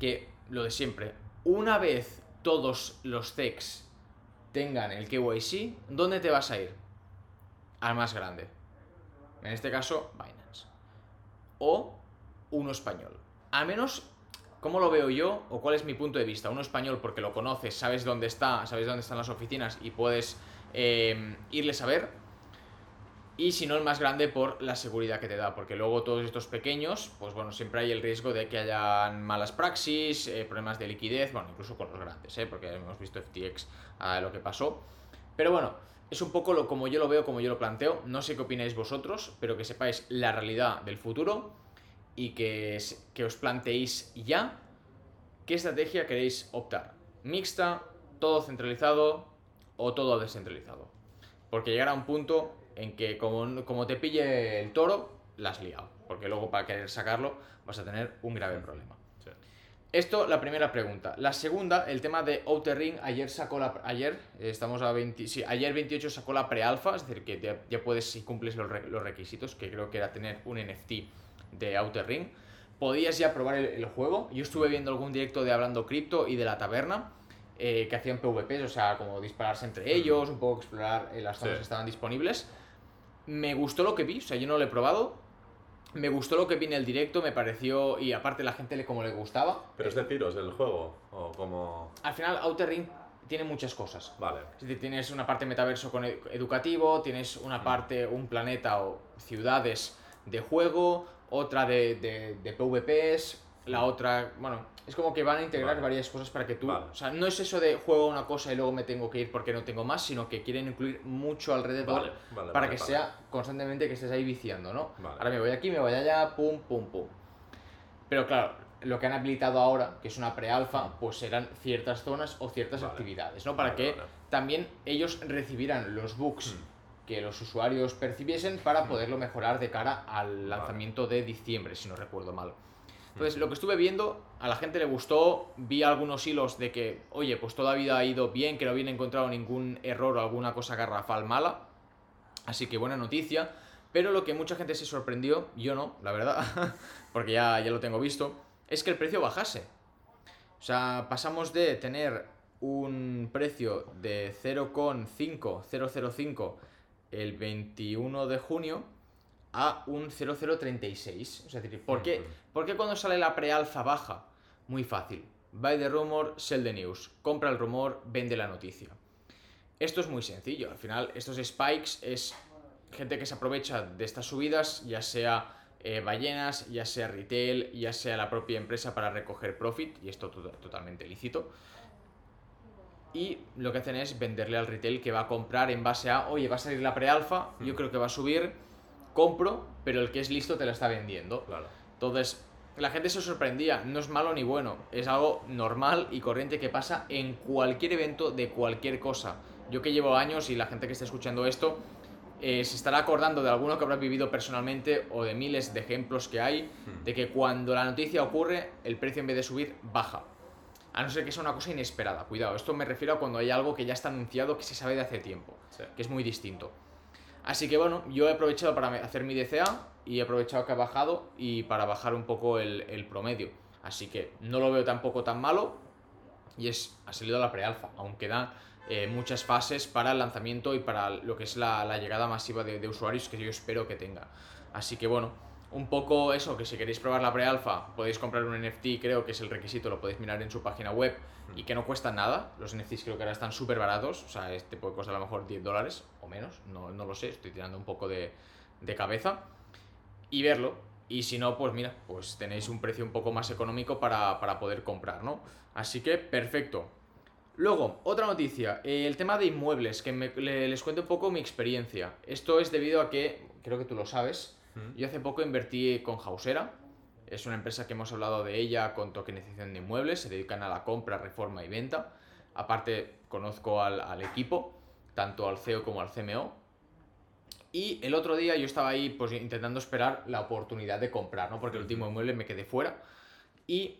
Que lo de siempre. Una vez todos los CEX tengan el KYC, ¿dónde te vas a ir? Al más grande. En este caso, Binance. O uno español. Al menos, ¿cómo lo veo yo? ¿O cuál es mi punto de vista? Uno español porque lo conoces, sabes dónde está, sabes dónde están las oficinas y puedes eh, irles a ver y si no el más grande por la seguridad que te da, porque luego todos estos pequeños, pues bueno, siempre hay el riesgo de que hayan malas praxis, eh, problemas de liquidez, bueno, incluso con los grandes, ¿eh? porque hemos visto FTX a lo que pasó. Pero bueno, es un poco lo como yo lo veo, como yo lo planteo, no sé qué opináis vosotros, pero que sepáis la realidad del futuro y que, que os planteéis ya qué estrategia queréis optar. Mixta, todo centralizado o todo descentralizado. Porque llegará un punto en que como, como te pille el toro, la has liado. Porque luego para querer sacarlo vas a tener un grave problema. Esto, la primera pregunta. La segunda, el tema de Outer Ring. Ayer sacó la. Ayer, estamos a 20. Sí, ayer 28 sacó la pre-alpha, es decir, que ya, puedes, si cumples los, los, requisitos, que creo que era tener un NFT de Outer Ring. Podías ya probar el, juego. Yo estuve viendo algún directo de Hablando Cripto y de la taberna. Eh, que hacían PvPs, o sea, como dispararse entre ellos, un poco explorar eh, las zonas que estaban disponibles me gustó lo que vi, o sea, yo no lo he probado. Me gustó lo que vi en el directo, me pareció. Y aparte, la gente le, como le gustaba. ¿Pero es de tiros el juego? ¿O como.? Al final, Outer Ring tiene muchas cosas. Vale. Tienes una parte metaverso con educativo, tienes una parte, un planeta o ciudades de juego, otra de, de, de PvPs, la otra. Bueno, es como que van a integrar varias cosas para que tú... O sea, no es eso de juego una cosa y luego me tengo que ir porque no tengo más, sino que quieren incluir mucho alrededor para que sea constantemente que estés ahí viciando, ¿no? Ahora me voy aquí, me voy allá, pum, pum, pum. Pero claro, lo que han habilitado ahora, que es una pre-alfa, pues serán ciertas zonas o ciertas actividades, ¿no? Para que también ellos recibieran los bugs hmm. que los usuarios percibiesen para hmm. poderlo mejorar de cara al lanzamiento de diciembre, si no recuerdo mal. Entonces, lo que estuve viendo, a la gente le gustó, vi algunos hilos de que, oye, pues toda vida ha ido bien, que no habían encontrado ningún error o alguna cosa garrafal mala. Así que buena noticia. Pero lo que mucha gente se sorprendió, yo no, la verdad, [LAUGHS] porque ya, ya lo tengo visto, es que el precio bajase. O sea, pasamos de tener un precio de 0,5005 el 21 de junio a un 0036. Es decir, ¿por qué, ¿por qué cuando sale la prealfa baja? Muy fácil. Buy the rumor, sell the news. Compra el rumor, vende la noticia. Esto es muy sencillo. Al final, estos spikes es gente que se aprovecha de estas subidas, ya sea eh, ballenas, ya sea retail, ya sea la propia empresa para recoger profit, y esto totalmente lícito. Y lo que hacen es venderle al retail que va a comprar en base a, oye, va a salir la prealfa, yo creo que va a subir, compro, pero el que es listo te la está vendiendo. Claro. Entonces, la gente se sorprendía, no es malo ni bueno, es algo normal y corriente que pasa en cualquier evento de cualquier cosa. Yo que llevo años y la gente que está escuchando esto eh, se estará acordando de alguno que habrá vivido personalmente o de miles de ejemplos que hay hmm. de que cuando la noticia ocurre, el precio en vez de subir, baja. A no ser que sea una cosa inesperada. Cuidado, esto me refiero a cuando hay algo que ya está anunciado, que se sabe de hace tiempo, que es muy distinto. Así que bueno, yo he aprovechado para hacer mi DCA y he aprovechado que ha bajado y para bajar un poco el, promedio. Así que no lo veo tampoco tan malo y es, ha salido la prealfa, aunque da eh, muchas fases para el lanzamiento y para lo que es la, llegada masiva de, usuarios que yo espero que tenga. Así que bueno, un poco eso, que si queréis probar la pre-alpha podéis comprar un NFT, creo que es el requisito, lo podéis mirar en su página web y que no cuesta nada. Los NFTs creo que ahora están súper baratos, o sea, este puede costar a lo mejor 10 dólares o menos, no, no lo sé, estoy tirando un poco de, de cabeza. Y verlo, y si no, pues mira, pues tenéis un precio un poco más económico para, para poder comprar, ¿no? Así que perfecto. Luego, otra noticia, el tema de inmuebles, que les cuento un poco mi experiencia. Esto es debido a que, creo que tú lo sabes, yo hace poco invertí con Hausera, es una empresa que hemos hablado de ella con tokenización de inmuebles, se dedican a la compra, reforma y venta. Aparte, conozco al, equipo, tanto al CEO como al CMO. Y el otro día yo estaba ahí pues intentando esperar la oportunidad de comprar, ¿no? Porque el último inmueble me quedé fuera. Y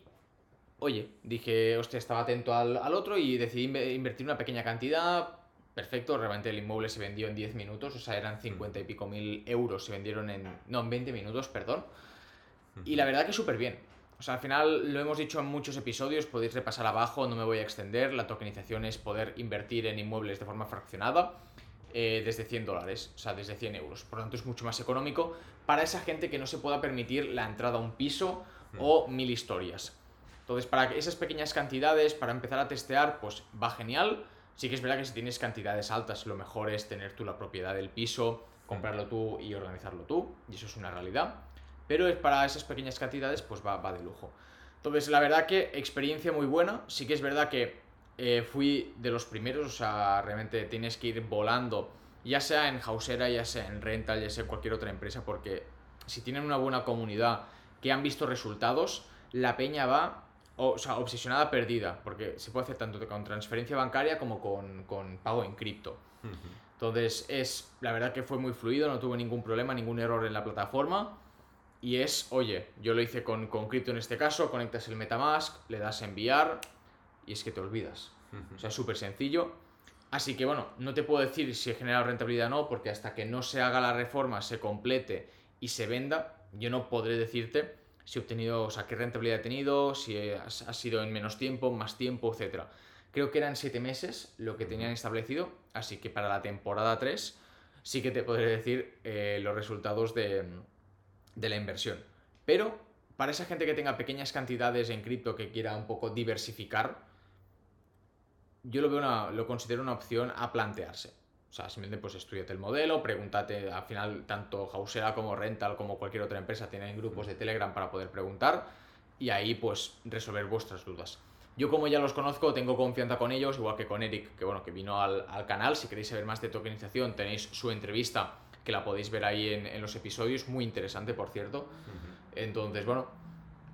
oye, dije, hostia, estaba atento al, otro y decidí invertir una pequeña cantidad. Perfecto, realmente el inmueble se vendió en 10 minutos, o sea, eran 50 y pico mil euros, se vendieron en, no, en 20 minutos, perdón. Y la verdad que súper bien. O sea, al final lo hemos dicho en muchos episodios, podéis repasar abajo, no me voy a extender. La tokenización es poder invertir en inmuebles de forma fraccionada eh, desde 100 dólares, o sea, desde 100 euros. Por lo tanto, es mucho más económico para esa gente que no se pueda permitir la entrada a un piso o mil historias. Entonces, para esas pequeñas cantidades, para empezar a testear, pues va genial. Sí que es verdad que si tienes cantidades altas, lo mejor es tener tú la propiedad del piso, comprarlo tú y organizarlo tú, y eso es una realidad. Pero para esas pequeñas cantidades, pues va, va de lujo. Entonces, la verdad que experiencia muy buena. Sí que es verdad que eh, fui de los primeros, o sea, realmente tienes que ir volando, ya sea en Hausera, ya sea en Rental, ya sea en cualquier otra empresa, porque si tienen una buena comunidad que han visto resultados, la peña va o, sea, obsesionada perdida, porque se puede hacer tanto con transferencia bancaria como con, pago en cripto. Entonces, es, la verdad que fue muy fluido, no tuve ningún problema, ningún error en la plataforma. Y es, oye, yo lo hice con, con cripto en este caso, conectas el Metamask, le das a enviar y es que te olvidas. O sea, es súper sencillo. Así que bueno, no te puedo decir si he generado rentabilidad o no, porque hasta que no se haga la reforma, se complete y se venda, yo no podré decirte si he obtenido, o sea, qué rentabilidad he tenido, si ha sido en menos tiempo, más tiempo, etc. Creo que eran 7 meses lo que tenían establecido, así que para la temporada 3 sí que te podré decir eh, los resultados de, la inversión. Pero para esa gente que tenga pequeñas cantidades en cripto que quiera un poco diversificar, yo lo, veo lo considero una opción a plantearse. O sea, simplemente pues estudiate el modelo, pregúntate, al final tanto Hausera como Rental como cualquier otra empresa tienen grupos de Telegram para poder preguntar y ahí pues resolver vuestras dudas. Yo como ya los conozco, tengo confianza con ellos, igual que con Eric, que bueno, que vino al, canal, si queréis saber más de tokenización tenéis su entrevista que la podéis ver ahí en, los episodios, muy interesante por cierto. Entonces, bueno,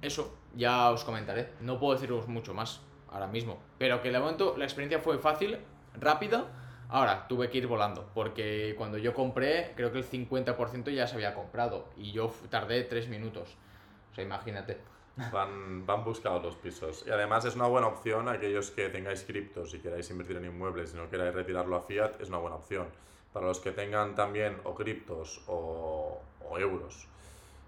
eso ya os comentaré, no puedo deciros mucho más ahora mismo, pero que de momento la experiencia fue fácil, rápida Ahora, tuve que ir volando, porque cuando yo compré, creo que el 50% ya se había comprado y yo tardé 3 minutos. O sea, imagínate. Van, van buscados los pisos. Y además es una buena opción aquellos que tengáis criptos y queráis invertir en inmuebles y no queráis retirarlo a fiat, es una buena opción. Para los que tengan también o criptos o euros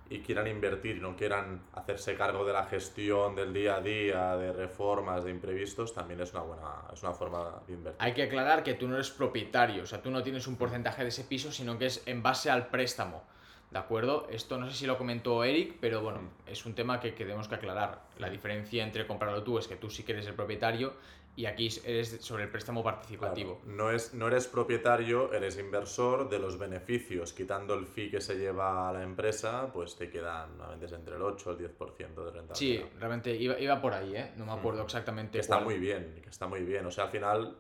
y quieran invertir y no quieran hacerse cargo de la gestión del día a día, de reformas, de imprevistos, también es una buena es una forma de invertir. Hay que aclarar que tú no eres propietario, o sea, tú no tienes un porcentaje de ese piso, sino que es en base al préstamo. ¿De acuerdo? Esto no sé si lo comentó Eric, pero bueno, mm. es un tema que, que tenemos que aclarar. La diferencia entre comprarlo tú es que tú sí que eres el propietario y aquí eres sobre el préstamo participativo. no, es, no eres propietario, eres inversor de los beneficios. Quitando el fee que se lleva a la empresa, pues te quedan es entre el 8 y el 10% de rentabilidad. Sí, realmente iba, iba, por ahí, ¿eh? No me acuerdo exactamente. Que está muy bien, que está muy bien. O sea, al final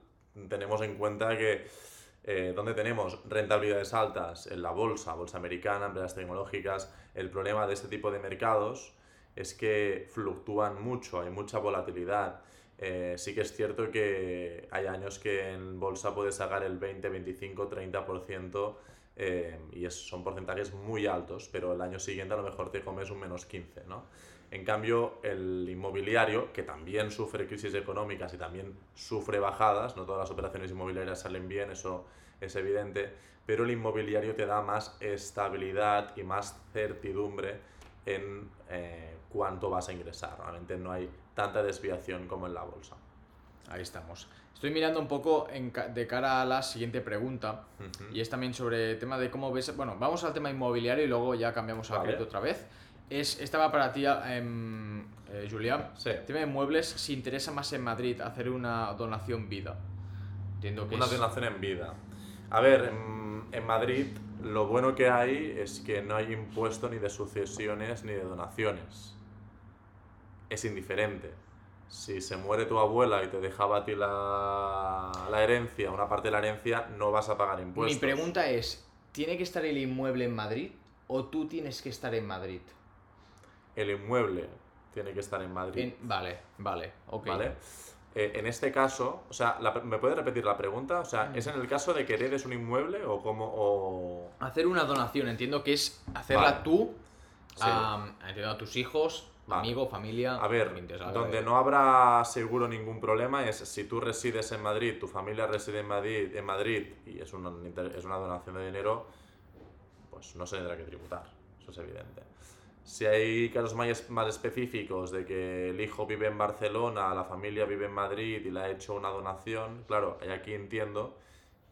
tenemos en cuenta que eh, donde tenemos rentabilidades altas en la bolsa, bolsa americana, empresas tecnológicas, el problema de este tipo de mercados es que fluctúan mucho, hay mucha volatilidad. Eh, sí que es cierto que hay años que en bolsa puedes sacar el 20, 25, 30% y son porcentajes muy altos, pero el año siguiente a lo mejor te comes un menos 15, ¿no? En cambio, el inmobiliario, que también sufre crisis económicas y también sufre bajadas, no todas las operaciones inmobiliarias salen bien, eso es evidente, pero el inmobiliario te da más estabilidad y más certidumbre en eh, cuánto vas a ingresar. Realmente no hay tanta desviación como en la bolsa. Ahí estamos. Estoy mirando un poco de cara a la siguiente pregunta y es también sobre el tema de cómo ves... Bueno, vamos al tema inmobiliario y luego ya cambiamos a vale. otra vez. Es, esta va para ti, em, eh, Julián. Sí. Tema de muebles, si interesa más en Madrid hacer una donación vida. Entiendo que una donación en vida. A ver, en, en, Madrid lo bueno que hay es que no hay impuesto ni de sucesiones ni de donaciones. Es indiferente si se muere tu abuela y te dejaba a ti la, la, herencia, una parte de la herencia, no vas a pagar impuestos. Mi pregunta es, ¿tiene que estar el inmueble en Madrid o tú tienes que estar en Madrid? El inmueble tiene que estar en Madrid. vale, vale, ok. ¿Vale? Eh, en este caso, o sea, ¿me puede repetir la pregunta? O sea, ¿es en el caso de que heredes un inmueble o cómo? O... Hacer una donación, entiendo que es hacerla tú, a, a tus hijos, amigo, familia. A ver, donde no habrá seguro ningún problema es si tú resides en Madrid, tu familia reside en Madrid, en Madrid y es una, es una donación de dinero, pues no se tendrá que tributar, eso es evidente. Si hay casos más, más específicos de que el hijo vive en Barcelona, la familia vive en Madrid y le ha hecho una donación, claro, aquí entiendo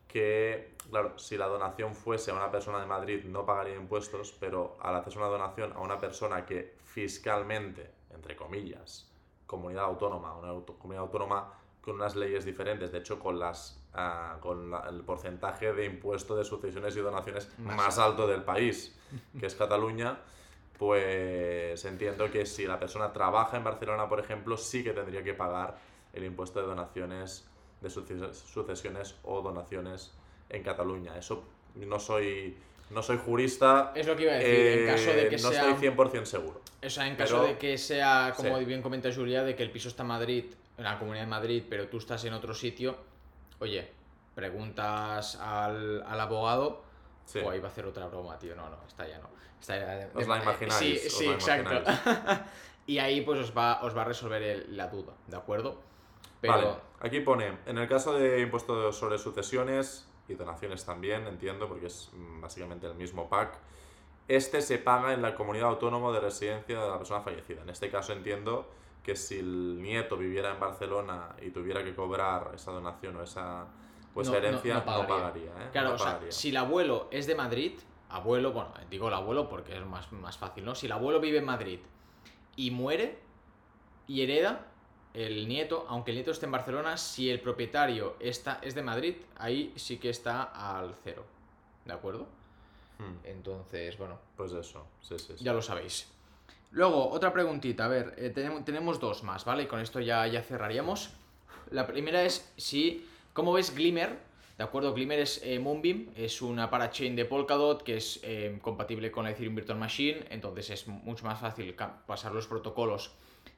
que, claro, si la donación fuese a una persona de Madrid no pagaría impuestos, pero al hacerse una donación a una persona que fiscalmente, entre comillas, comunidad autónoma, una comunidad autónoma con unas leyes diferentes, de hecho con las ah, con el porcentaje de impuesto de sucesiones y donaciones más, alto del país, que es Cataluña, pues entiendo que si la persona trabaja en Barcelona, por ejemplo, sí que tendría que pagar el impuesto de donaciones, de sucesiones o donaciones en Cataluña. Eso no soy no soy jurista. Es lo que iba a decir, en caso de que no sea... No estoy 100% seguro. O sea, en caso de que sea, como bien comenta Julia, de que el piso está en Madrid, en la Comunidad de Madrid, pero tú estás en otro sitio, oye, preguntas al, al abogado, o ahí va a hacer otra broma, tío, no, no, está ya no. Está ya, os la imagináis. Sí, sí, exacto. [LAUGHS] y ahí pues os va, os va a resolver la duda, ¿de acuerdo? Pero... Vale, aquí pone, en el caso de impuestos sobre sucesiones, y donaciones también, entiendo, porque es mm, básicamente el mismo pack. Este se paga en la comunidad autónoma de residencia de la persona fallecida. En este caso entiendo que si el nieto viviera en Barcelona y tuviera que cobrar esa donación o esa pues herencia, no, pagaría. ¿eh? Claro, o sea, si el abuelo es de Madrid, abuelo, bueno, digo el abuelo porque es más, más fácil, ¿no? Si el abuelo vive en Madrid y muere y hereda, el nieto, aunque el nieto esté en Barcelona, si el propietario está, es de Madrid, ahí sí que está al cero. ¿De acuerdo? Hmm. Entonces, bueno. Pues eso, sí, sí, Ya lo sabéis. Luego, otra preguntita. A ver, eh, tenemos, tenemos, dos más, ¿vale? Y con esto ya, ya cerraríamos. La primera es si. ¿Cómo ves Glimmer? ¿De acuerdo? Glimmer es eh, Moonbeam, es una parachain de Polkadot que es eh, compatible con la Ethereum Virtual Machine, entonces es mucho más fácil pasar los protocolos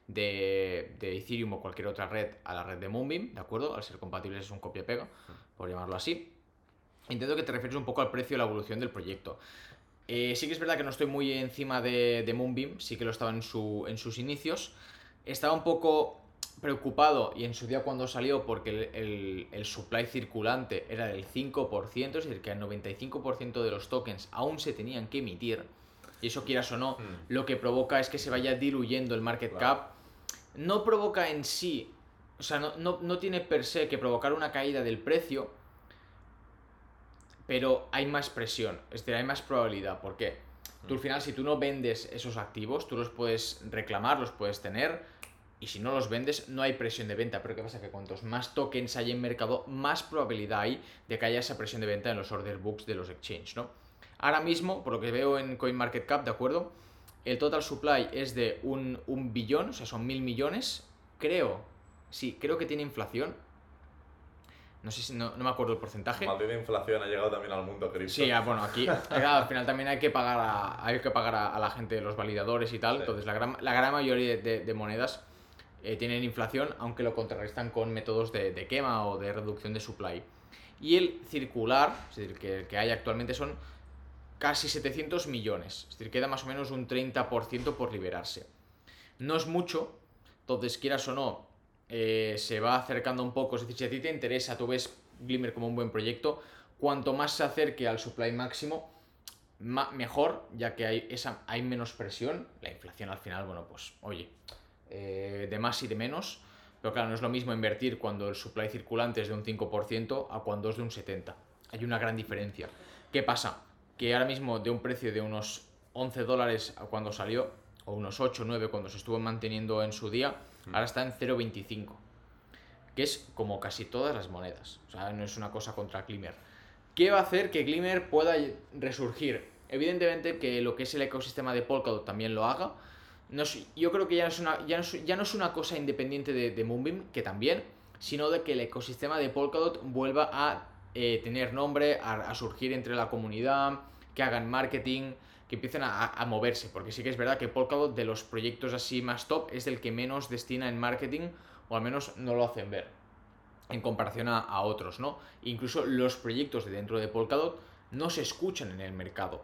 de, Ethereum o cualquier otra red a la red de Moonbeam, ¿de acuerdo? Al ser compatibles es un copia-pega, por llamarlo así. Entiendo que te refieres un poco al precio y la evolución del proyecto. Eh, sí que es verdad que no estoy muy encima de, Moonbeam, sí que lo estaba en sus inicios. Estaba un poco preocupado y en su día cuando salió porque el, el, supply circulante era del 5%, es decir, que el 95% de los tokens aún se tenían que emitir. Y eso, quieras o no, Mm. lo que provoca es que se vaya diluyendo el market Claro. cap. No provoca en sí, o sea, no, no, no tiene per se que provocar una caída del precio, pero hay más presión, es decir, hay más probabilidad. ¿Por qué? Tú al final, si tú no vendes esos activos, tú los puedes reclamar, los puedes tener, y si no los vendes, no hay presión de venta. Pero ¿qué pasa? Que cuantos más tokens hay en mercado, más probabilidad hay de que haya esa presión de venta en los order books de los exchange, ¿no? Ahora mismo, por lo que veo en CoinMarketCap, ¿de acuerdo? El total supply es de un, un billón, o sea, son mil millones. Creo, sí, creo que tiene inflación. No sé si, no, no me acuerdo el porcentaje. Maldita inflación ha llegado también al mundo cripto. Sí, ah, bueno, aquí claro, al final también hay que pagar a, hay que pagar a, a la gente, los validadores y tal. Sí. Entonces, la gran, la gran mayoría de, de monedas eh, tienen inflación, aunque lo contrarrestan con métodos de, de quema o de reducción de supply. Y el circular, es decir, que, que hay actualmente son casi 700 millones. Es decir, queda más o menos un 30% por liberarse. No es mucho, entonces quieras o no, eh, se va acercando un poco. Es decir, si a ti te interesa, tú ves Glimmer como un buen proyecto, cuanto más se acerque al supply máximo, mejor, ya que hay, esa, hay menos presión. La inflación al final, bueno, pues oye, eh, de más y de menos. Pero claro, no es lo mismo invertir cuando el supply circulante es de un 5% a cuando es de un 70%. Hay una gran diferencia. ¿Qué pasa? Que ahora mismo de un precio de unos 11 dólares a cuando salió, o unos 8 o 9 cuando se estuvo manteniendo en su día, ahora está en 0,25. Que es como casi todas las monedas. O sea, no es una cosa contra Glimmer. ¿Qué va a hacer que Glimmer pueda resurgir? Evidentemente que lo que es el ecosistema de Polkadot también lo haga. No yo creo que ya no es una, ya no es, ya no es una cosa independiente de, de Moonbeam, que también, sino de que el ecosistema de Polkadot vuelva a eh, tener nombre, a, surgir entre la comunidad, que hagan marketing, que empiecen a, a moverse. Porque sí que es verdad que Polkadot, de los proyectos así más top, es el que menos destina en marketing, o al menos no lo hacen ver en comparación a, a otros, ¿no? Incluso los proyectos de dentro de Polkadot no se escuchan en el mercado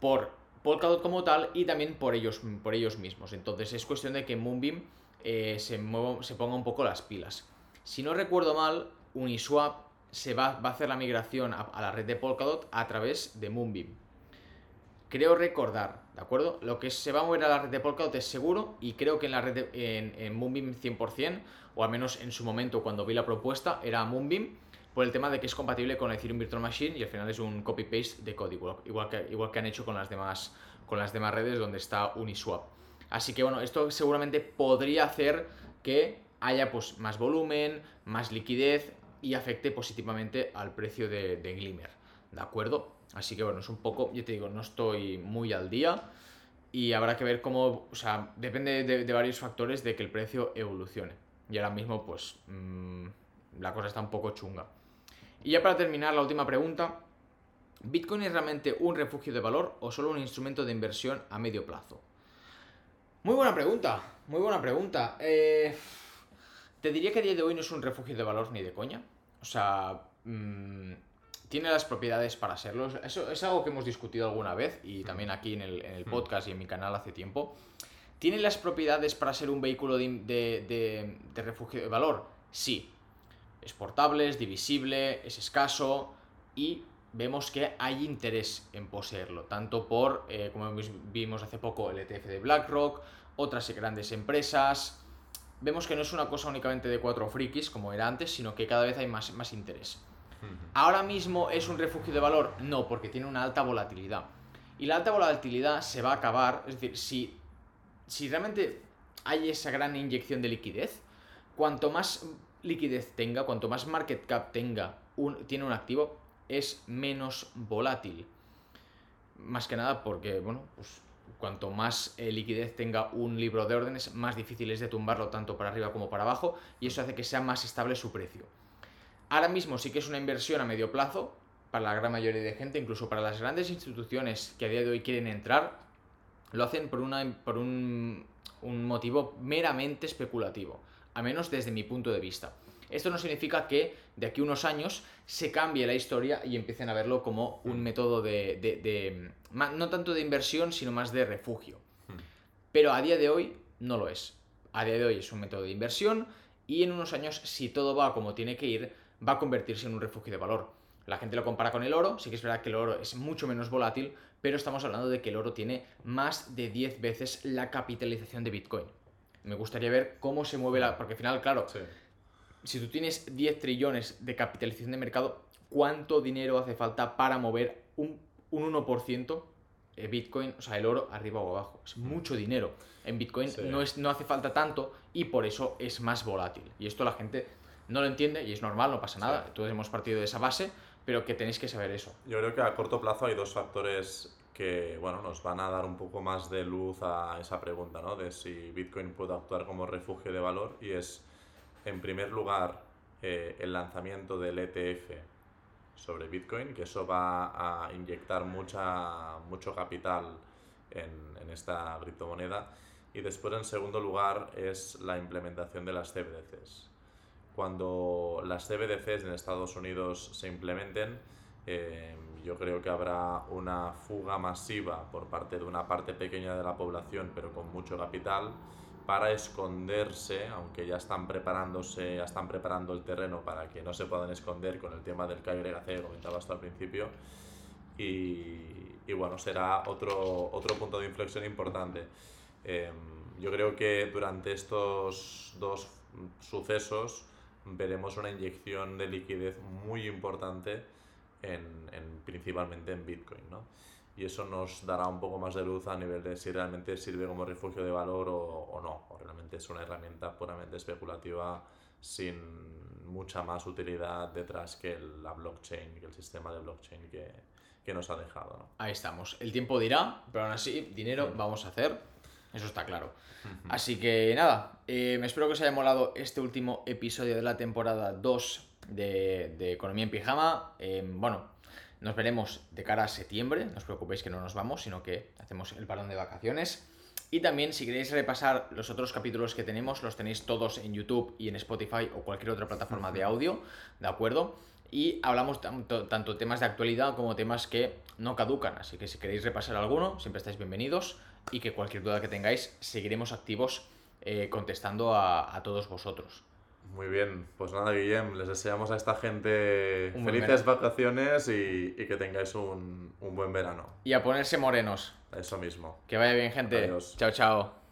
por Polkadot como tal y también por ellos, por ellos mismos. Entonces es cuestión de que Moonbeam eh, se, se ponga un poco las pilas. Si no recuerdo mal, Uniswap se va, va a hacer la migración a, la red de Polkadot a través de Moonbeam. Creo recordar, ¿de acuerdo? Lo que se va a mover a la red de Polkadot es seguro y creo que en la red en, en Moonbeam 100%, o al menos en su momento cuando vi la propuesta, era Moonbeam, por el tema de que es compatible con Ethereum Virtual Machine y al final es un copy-paste de código, igual que, igual que han hecho con las, demás, con las demás redes donde está Uniswap. Así que bueno, esto seguramente podría hacer que haya pues más volumen, más liquidez y afecte positivamente al precio de, Glimmer. ¿De acuerdo? Así que bueno, es un poco, yo te digo, no estoy muy al día y habrá que ver cómo, o sea, depende de, de varios factores de que el precio evolucione. Y ahora mismo pues mm, la cosa está un poco chunga. Y ya para terminar, la última pregunta. ¿Bitcoin es realmente un refugio de valor o solo un instrumento de inversión a medio plazo? Muy buena pregunta, muy buena pregunta. Eh, te diría que a día de hoy no es un refugio de valor ni de coña. O sea, mm, tiene las propiedades para serlo. Eso es algo que hemos discutido alguna vez y también aquí en el, en el podcast y en mi canal hace tiempo. ¿Tiene las propiedades para ser un vehículo de, de- de- de refugio de valor? Sí. Es portable, es divisible, es escaso y vemos que hay interés en poseerlo, tanto por, eh, como vimos hace poco, el ETF de BlackRock, otras grandes empresas. Vemos que no es una cosa únicamente de cuatro frikis, como era antes, sino que cada vez hay más, más interés. ¿Ahora mismo es un refugio de valor? No, porque tiene una alta volatilidad. Y la alta volatilidad se va a acabar, es decir, si, si realmente hay esa gran inyección de liquidez, cuanto más liquidez tenga, cuanto más market cap tenga, tiene un activo, es menos volátil. Más que nada porque, bueno, pues cuanto más eh, liquidez tenga un libro de órdenes, más difícil es de tumbarlo tanto para arriba como para abajo, y eso hace que sea más estable su precio. Ahora mismo sí que es una inversión a medio plazo para la gran mayoría de gente, incluso para las grandes instituciones que a día de hoy quieren entrar, lo hacen por, una, por un motivo meramente especulativo, a menos desde mi punto de vista. Esto no significa que de aquí a unos años se cambie la historia y empiecen a verlo como un método de, de- de- ma- no tanto de inversión, sino más de refugio. Pero a día de hoy no lo es. A día de hoy es un método de inversión y en unos años, si todo va como tiene que ir, va a convertirse en un refugio de valor. La gente lo compara con el oro, sí que es verdad que el oro es mucho menos volátil, pero estamos hablando de que el oro tiene más de 10 veces la capitalización de Bitcoin. Me gustaría ver cómo se mueve la... Porque al final, claro, Sí. si tú tienes 10 trillones de capitalización de mercado, ¿cuánto dinero hace falta para mover un, un 1% de Bitcoin, o sea, el oro arriba o abajo? Es mucho dinero. En Bitcoin Sí. no, es, no hace falta tanto y por eso es más volátil. Y esto la gente no lo entiende y es normal, no pasa nada. Sí. Todos hemos partido de esa base, pero que tenéis que saber eso. Yo creo que a corto plazo hay dos factores que bueno, nos van a dar un poco más de luz a esa pregunta, ¿no? De si Bitcoin puede actuar como refugio de valor y es, en primer lugar, eh, el lanzamiento del ETF sobre Bitcoin, que eso va a inyectar mucha, mucho capital en, en esta criptomoneda. Y después, en segundo lugar, es la implementación de las CBDCs. Cuando las CBDCs en Estados Unidos se implementen, eh, yo creo que habrá una fuga masiva por parte de una parte pequeña de la población, pero con mucho capital, para esconderse, aunque ya están preparándose, ya están preparando el terreno para que no se puedan esconder con el tema del KYC que comentaba hasta al principio. Y, y bueno, será otro, otro punto de inflexión importante. Eh, yo creo que durante estos dos sucesos veremos una inyección de liquidez muy importante en, en- principalmente en Bitcoin, ¿no? Y eso nos dará un poco más de luz a nivel de si realmente sirve como refugio de valor o, o no, o realmente es una herramienta puramente especulativa sin mucha más utilidad detrás que la blockchain, que el sistema de blockchain que, que nos ha dejado, ¿no? Ahí estamos. El tiempo dirá, pero aún así, dinero vamos a hacer. Eso está claro. Así que nada, eh, me espero que os haya molado este último episodio de la temporada 2 de, de Economía en Pijama. Eh, bueno, nos veremos de cara a septiembre. No os preocupéis que no nos vamos, sino que hacemos el parón de vacaciones. Y también, si queréis repasar los otros capítulos que tenemos, los tenéis todos en YouTube y en Spotify o cualquier otra plataforma de audio, ¿de acuerdo? Y hablamos tanto, tanto temas de actualidad como temas que no caducan. Así que si queréis repasar alguno, siempre estáis bienvenidos. Y que cualquier duda que tengáis, seguiremos activos eh, contestando a, a todos vosotros. Muy bien, pues nada, Guillem, les deseamos a esta gente Un felices vacaciones y, y que tengáis un, un buen verano. Y a ponerse morenos. Eso mismo. Que vaya bien, gente. Adiós. Chao, chao.